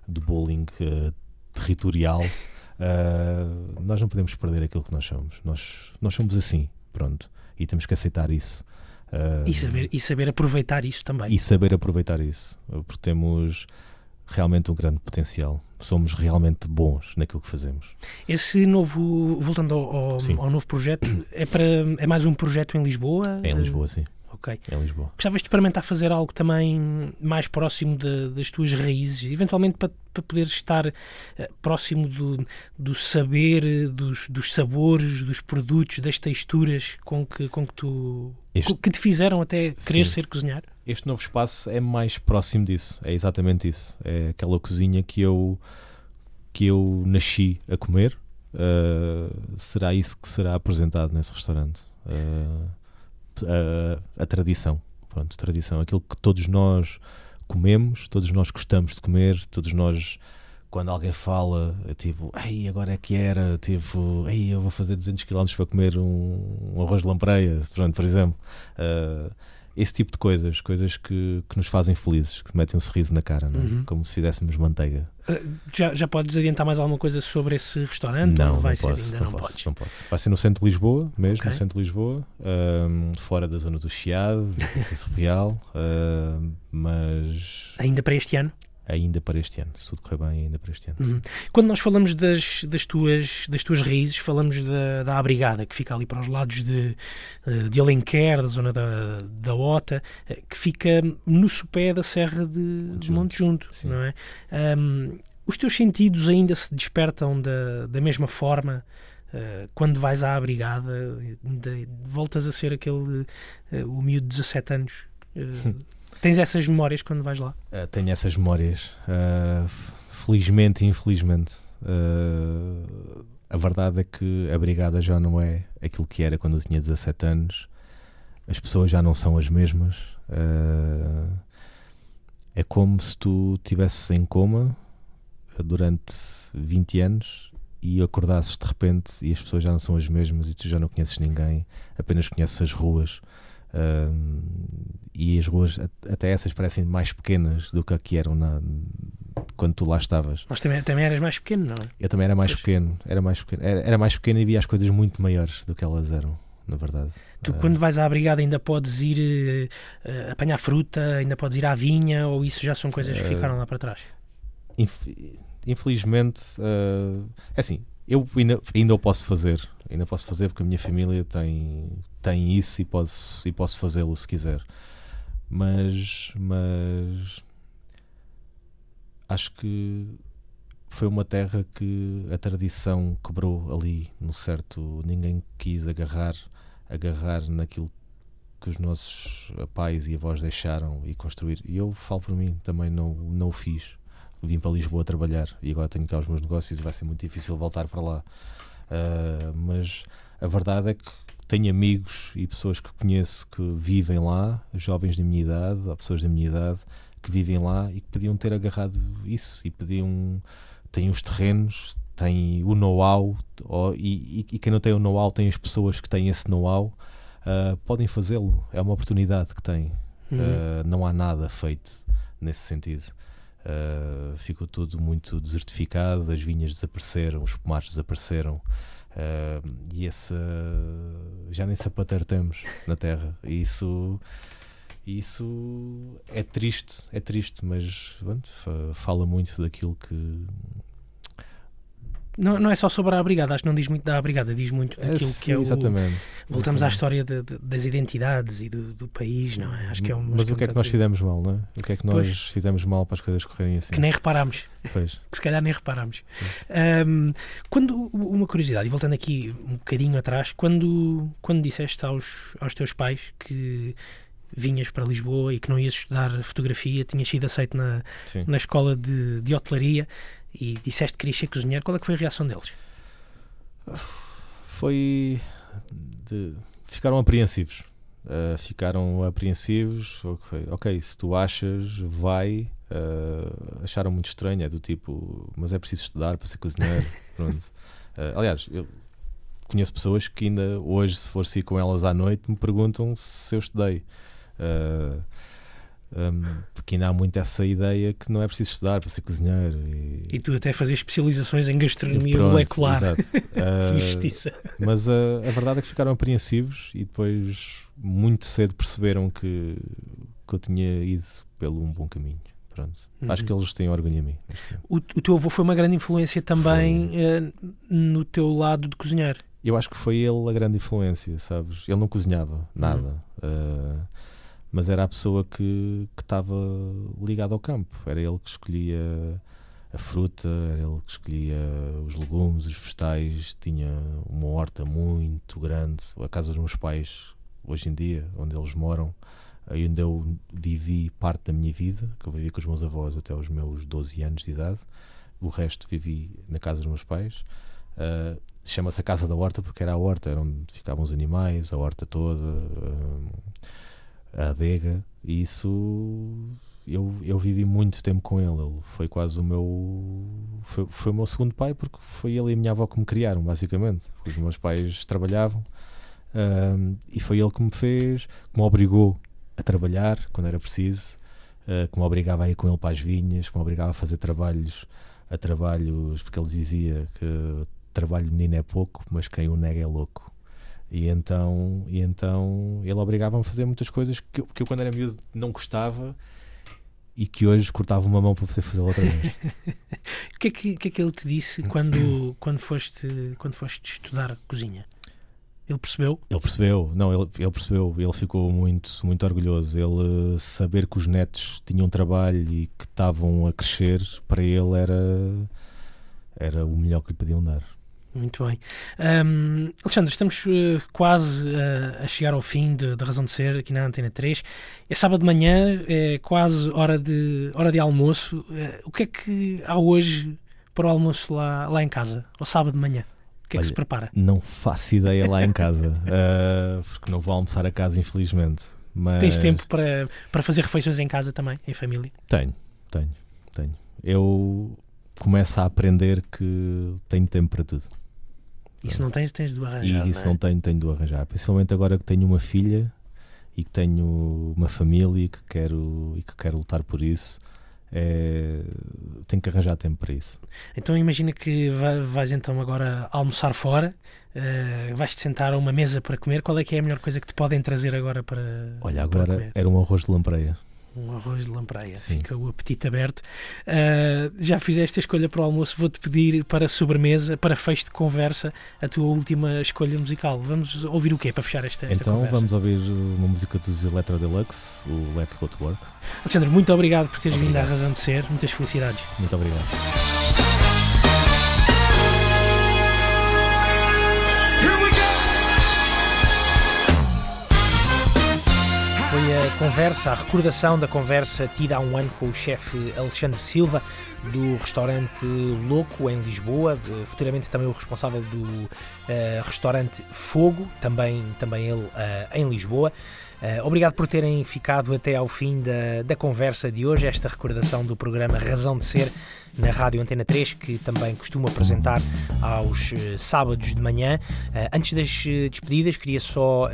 de bullying uh, territorial. Uh, nós não podemos perder aquilo que nós somos. Nós, nós somos assim, pronto. E temos que aceitar isso. Uh, E, saber, e saber aproveitar isso também. e saber aproveitar isso porque temos realmente um grande potencial. Somos realmente bons naquilo que fazemos. Esse novo, voltando ao, ao, ao novo projeto, é, para, é mais um projeto em Lisboa? é em Lisboa, sim, Ok. é em Lisboa Gostavas de experimentar fazer algo também mais próximo de- das tuas raízes, eventualmente para, para poderes estar eh, próximo do, do saber, dos, dos sabores, dos produtos, das texturas com que, com que tu Este- que te fizeram até querer Sim. ser cozinhar? Este novo espaço é mais próximo disso, é exatamente isso. É aquela cozinha que eu, que eu nasci a comer. Uh, será isso que será apresentado nesse restaurante. Uh, a, a tradição, pronto, tradição, aquilo que todos nós comemos, todos nós gostamos de comer, todos nós quando alguém fala, tipo, ei, agora é que era, tipo, ei, eu vou fazer 200 km para comer um, um arroz de lampreia, pronto, por exemplo. Uh, esse tipo de coisas, coisas que, que nos fazem felizes, que metem um sorriso na cara, não é? Uhum. como se fizéssemos manteiga. Eh, Já, já podes adiantar mais alguma coisa sobre esse restaurante? não, vai não ser posso, ainda não, não, posso, podes? não posso. Vai ser no centro de Lisboa, mesmo, Ok. no centro de Lisboa, ahm, fora da zona do Chiado, do Real, ahm, mas Ainda para este ano? Ainda para este ano. Se tudo correr bem, ainda para este ano. Uhum. Quando nós falamos das, das, tuas, das tuas raízes, falamos da, da Abrigada, que fica ali para os lados de, eh, de Alenquer, da zona da, da Ota, eh, que fica no sopé da Serra de, de Monte Junto, Sim. não é? Um, os teus sentidos ainda se despertam da, da mesma forma uh, quando vais à Abrigada, de, voltas a ser aquele uh, o miúdo de 17 anos. Uh, Tens essas memórias quando vais lá? Uh, tenho essas memórias. Uh, felizmente e infelizmente. Uh, a verdade é que a Brigada já não é aquilo que era quando eu tinha 17 anos. As pessoas já não são as mesmas. é como se tu estivesses em coma durante 20 anos e acordasses de repente e as pessoas já não são as mesmas e tu já não conheces ninguém, apenas conheces as ruas. Uh, e as ruas, até essas, parecem mais pequenas do que aqui eram na, quando tu lá estavas. Mas também, também eras mais pequeno, não é? Eu também era mais pois. pequeno, era mais pequeno, era, era, mais pequeno e via as coisas muito maiores do que elas eram, na verdade. Tu, uh, quando vais à brigada, ainda podes ir uh, apanhar fruta, ainda podes ir à vinha, ou isso já são coisas que ficaram lá para trás? Inf infelizmente, é assim, eu ainda, ainda o posso fazer, ainda posso fazer porque a minha família tem, tem isso e posso, e posso fazê-lo se quiser. Mas, mas acho que foi uma terra que a tradição quebrou ali, no certo. Ninguém quis agarrar, agarrar naquilo que os nossos pais e avós deixaram e construir. E eu falo por mim, também não, não o fiz vim para Lisboa trabalhar e agora tenho cá os meus negócios e vai ser muito difícil voltar para lá. Uh, mas a verdade é que tenho amigos e pessoas que conheço que vivem lá, jovens da minha idade, ou pessoas da minha idade, que vivem lá e que podiam ter agarrado isso e podiam. têm os terrenos, têm o know-how, e, e, quem não tem o know-how tem as pessoas que têm esse know-how, uh, podem fazê-lo. É uma oportunidade que têm. Uhum. Uh, não há nada feito nesse sentido. Uh, ficou tudo muito desertificado, as vinhas desapareceram, os pomares desapareceram. Uh, e esse uh, já nem sapateiro temos na terra. E isso, isso é triste, é triste, mas fala muito daquilo que, não, não é só sobre a brigada, acho que não diz muito da brigada, diz muito é, daquilo sim, que é o. Exatamente. Voltamos exatamente. à história de, de, das identidades e do, do, país, não é? Acho que é um, Mas o que é que nós fizemos mal, não é? O que é que nós pois, fizemos mal para as coisas correrem assim? Que nem reparámos. Pois. que se calhar nem reparámos. Um, quando, uma curiosidade, e voltando aqui um bocadinho atrás, quando, quando disseste aos, aos teus pais que vinhas para Lisboa e que não ias estudar fotografia, tinhas sido aceito na, na escola de, de hotelaria e disseste que querias ser cozinheiro, qual é que foi a reação deles? Foi. De... Ficaram apreensivos. Uh, ficaram apreensivos. Okay, ok, se tu achas, vai. Uh, acharam muito estranho, é do tipo, mas é preciso estudar para ser cozinheiro. Uh, aliás, eu conheço pessoas que ainda hoje, se for ir com elas à noite, me perguntam se eu estudei. Uh, um, porque ainda há muito essa ideia que não é preciso estudar para ser cozinheiro. E, e tu até fazias especializações em gastronomia pronto, molecular. uh, Justiça. Mas uh, a verdade é que ficaram apreensivos e depois muito cedo perceberam que, que eu tinha ido pelo um bom caminho. Pronto. Uhum. Acho que eles têm orgulho em mim. O, o, teu avô foi uma grande influência também uh, no teu lado de cozinhar. Eu acho que foi ele a grande influência, sabes? Ele não cozinhava nada. Uhum mas era a pessoa que estava ligada ao campo. Era ele que escolhia a fruta, era ele que escolhia os legumes, os vegetais. Tinha uma horta muito grande. A casa dos meus pais, hoje em dia, onde eles moram, aí onde eu vivi parte da minha vida, que eu vivi com os meus avós até os meus 12 anos de idade. O resto vivi na casa dos meus pais. Uh, Chama-se a Casa da Horta porque era a horta, era onde ficavam os animais, a horta toda. Uh, a adega, e isso eu, eu vivi muito tempo com ele. Ele foi quase o meu. Foi, foi o meu segundo pai, porque foi ele e a minha avó que me criaram, basicamente. Os meus pais trabalhavam um, e foi ele que me fez, que me obrigou a trabalhar quando era preciso, uh, que me obrigava a ir com ele para as vinhas, que me obrigava a fazer trabalhos, a trabalhos, porque ele dizia que trabalho menino é pouco, mas quem o nega é louco. E então, e então ele obrigava-me a fazer muitas coisas que eu, que eu, quando era miúdo, não gostava e que hoje cortava uma mão para poder fazer outra vez. O que é que, que é que ele te disse quando, quando, foste, quando foste estudar cozinha? Ele percebeu? Ele percebeu, não, ele, ele percebeu, ele ficou muito, muito orgulhoso. Ele saber que os netos tinham trabalho e que estavam a crescer, para ele era, era o melhor que lhe podiam dar. Muito bem. Um, Alexandre, estamos uh, quase uh, a chegar ao fim da Razão de Ser aqui na Antena 3. É sábado de manhã, é quase hora de, hora de almoço. Uh, o que é que há hoje para o almoço lá, lá em casa, ao sábado de manhã? O que é Olha, que se prepara? Não faço ideia lá em casa, porque não vou almoçar a casa, infelizmente. Mas Tens tempo para, para fazer refeições em casa também, em família? Tenho, tenho, tenho. Eu começo a aprender que tenho tempo para tudo. E se não tens, tens de arranjar. e isso não, não é? tenho, tenho de arranjar. Principalmente agora que tenho uma filha e que tenho uma família e que quero, e que quero lutar por isso. É, tenho que arranjar tempo para isso. Então imagina que va- vais então agora almoçar fora, eh, vais-te sentar a uma mesa para comer. Qual é que é a melhor coisa que te podem trazer agora para, Olha, para agora comer? era um arroz de lampreia. Um arroz de lampreia, Sim. fica o apetite aberto. Ah, já fizeste a escolha para o almoço, vou-te pedir para sobremesa, para fecho de conversa, a tua última escolha musical. Vamos ouvir o quê para fechar esta, esta então conversa? vamos ouvir uma música dos Electro Deluxe, o Let's Go to Work. Alexandre, muito obrigado por teres vindo à Obrigado. Razão de Ser, muitas felicidades. Muito obrigado. Conversa, a recordação da conversa tida há um ano com o chefe Alexandre Silva do restaurante Louco em Lisboa, futuramente também o responsável do eh, restaurante Fogo, também, também ele eh, em Lisboa. Eh, obrigado por terem ficado até ao fim da, da conversa de hoje, esta recordação do programa Razão de Ser na Rádio Antena 3, que também costumo apresentar aos eh, sábados de manhã. Eh, antes das eh, despedidas, queria só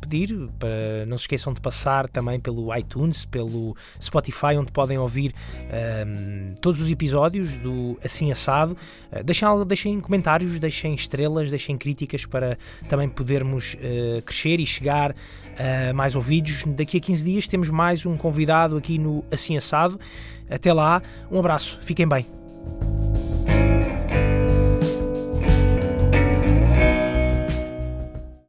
pedir para não se esqueçam de passar também pelo iTunes, pelo Spotify, onde podem ouvir ehm, todos os episódios do Assim Assado. Deixem, deixem comentários, deixem estrelas, deixem críticas para também podermos crescer e chegar a mais ouvidos. Daqui a 15 dias temos mais um convidado aqui no Assim Assado. Até lá, um abraço, fiquem bem.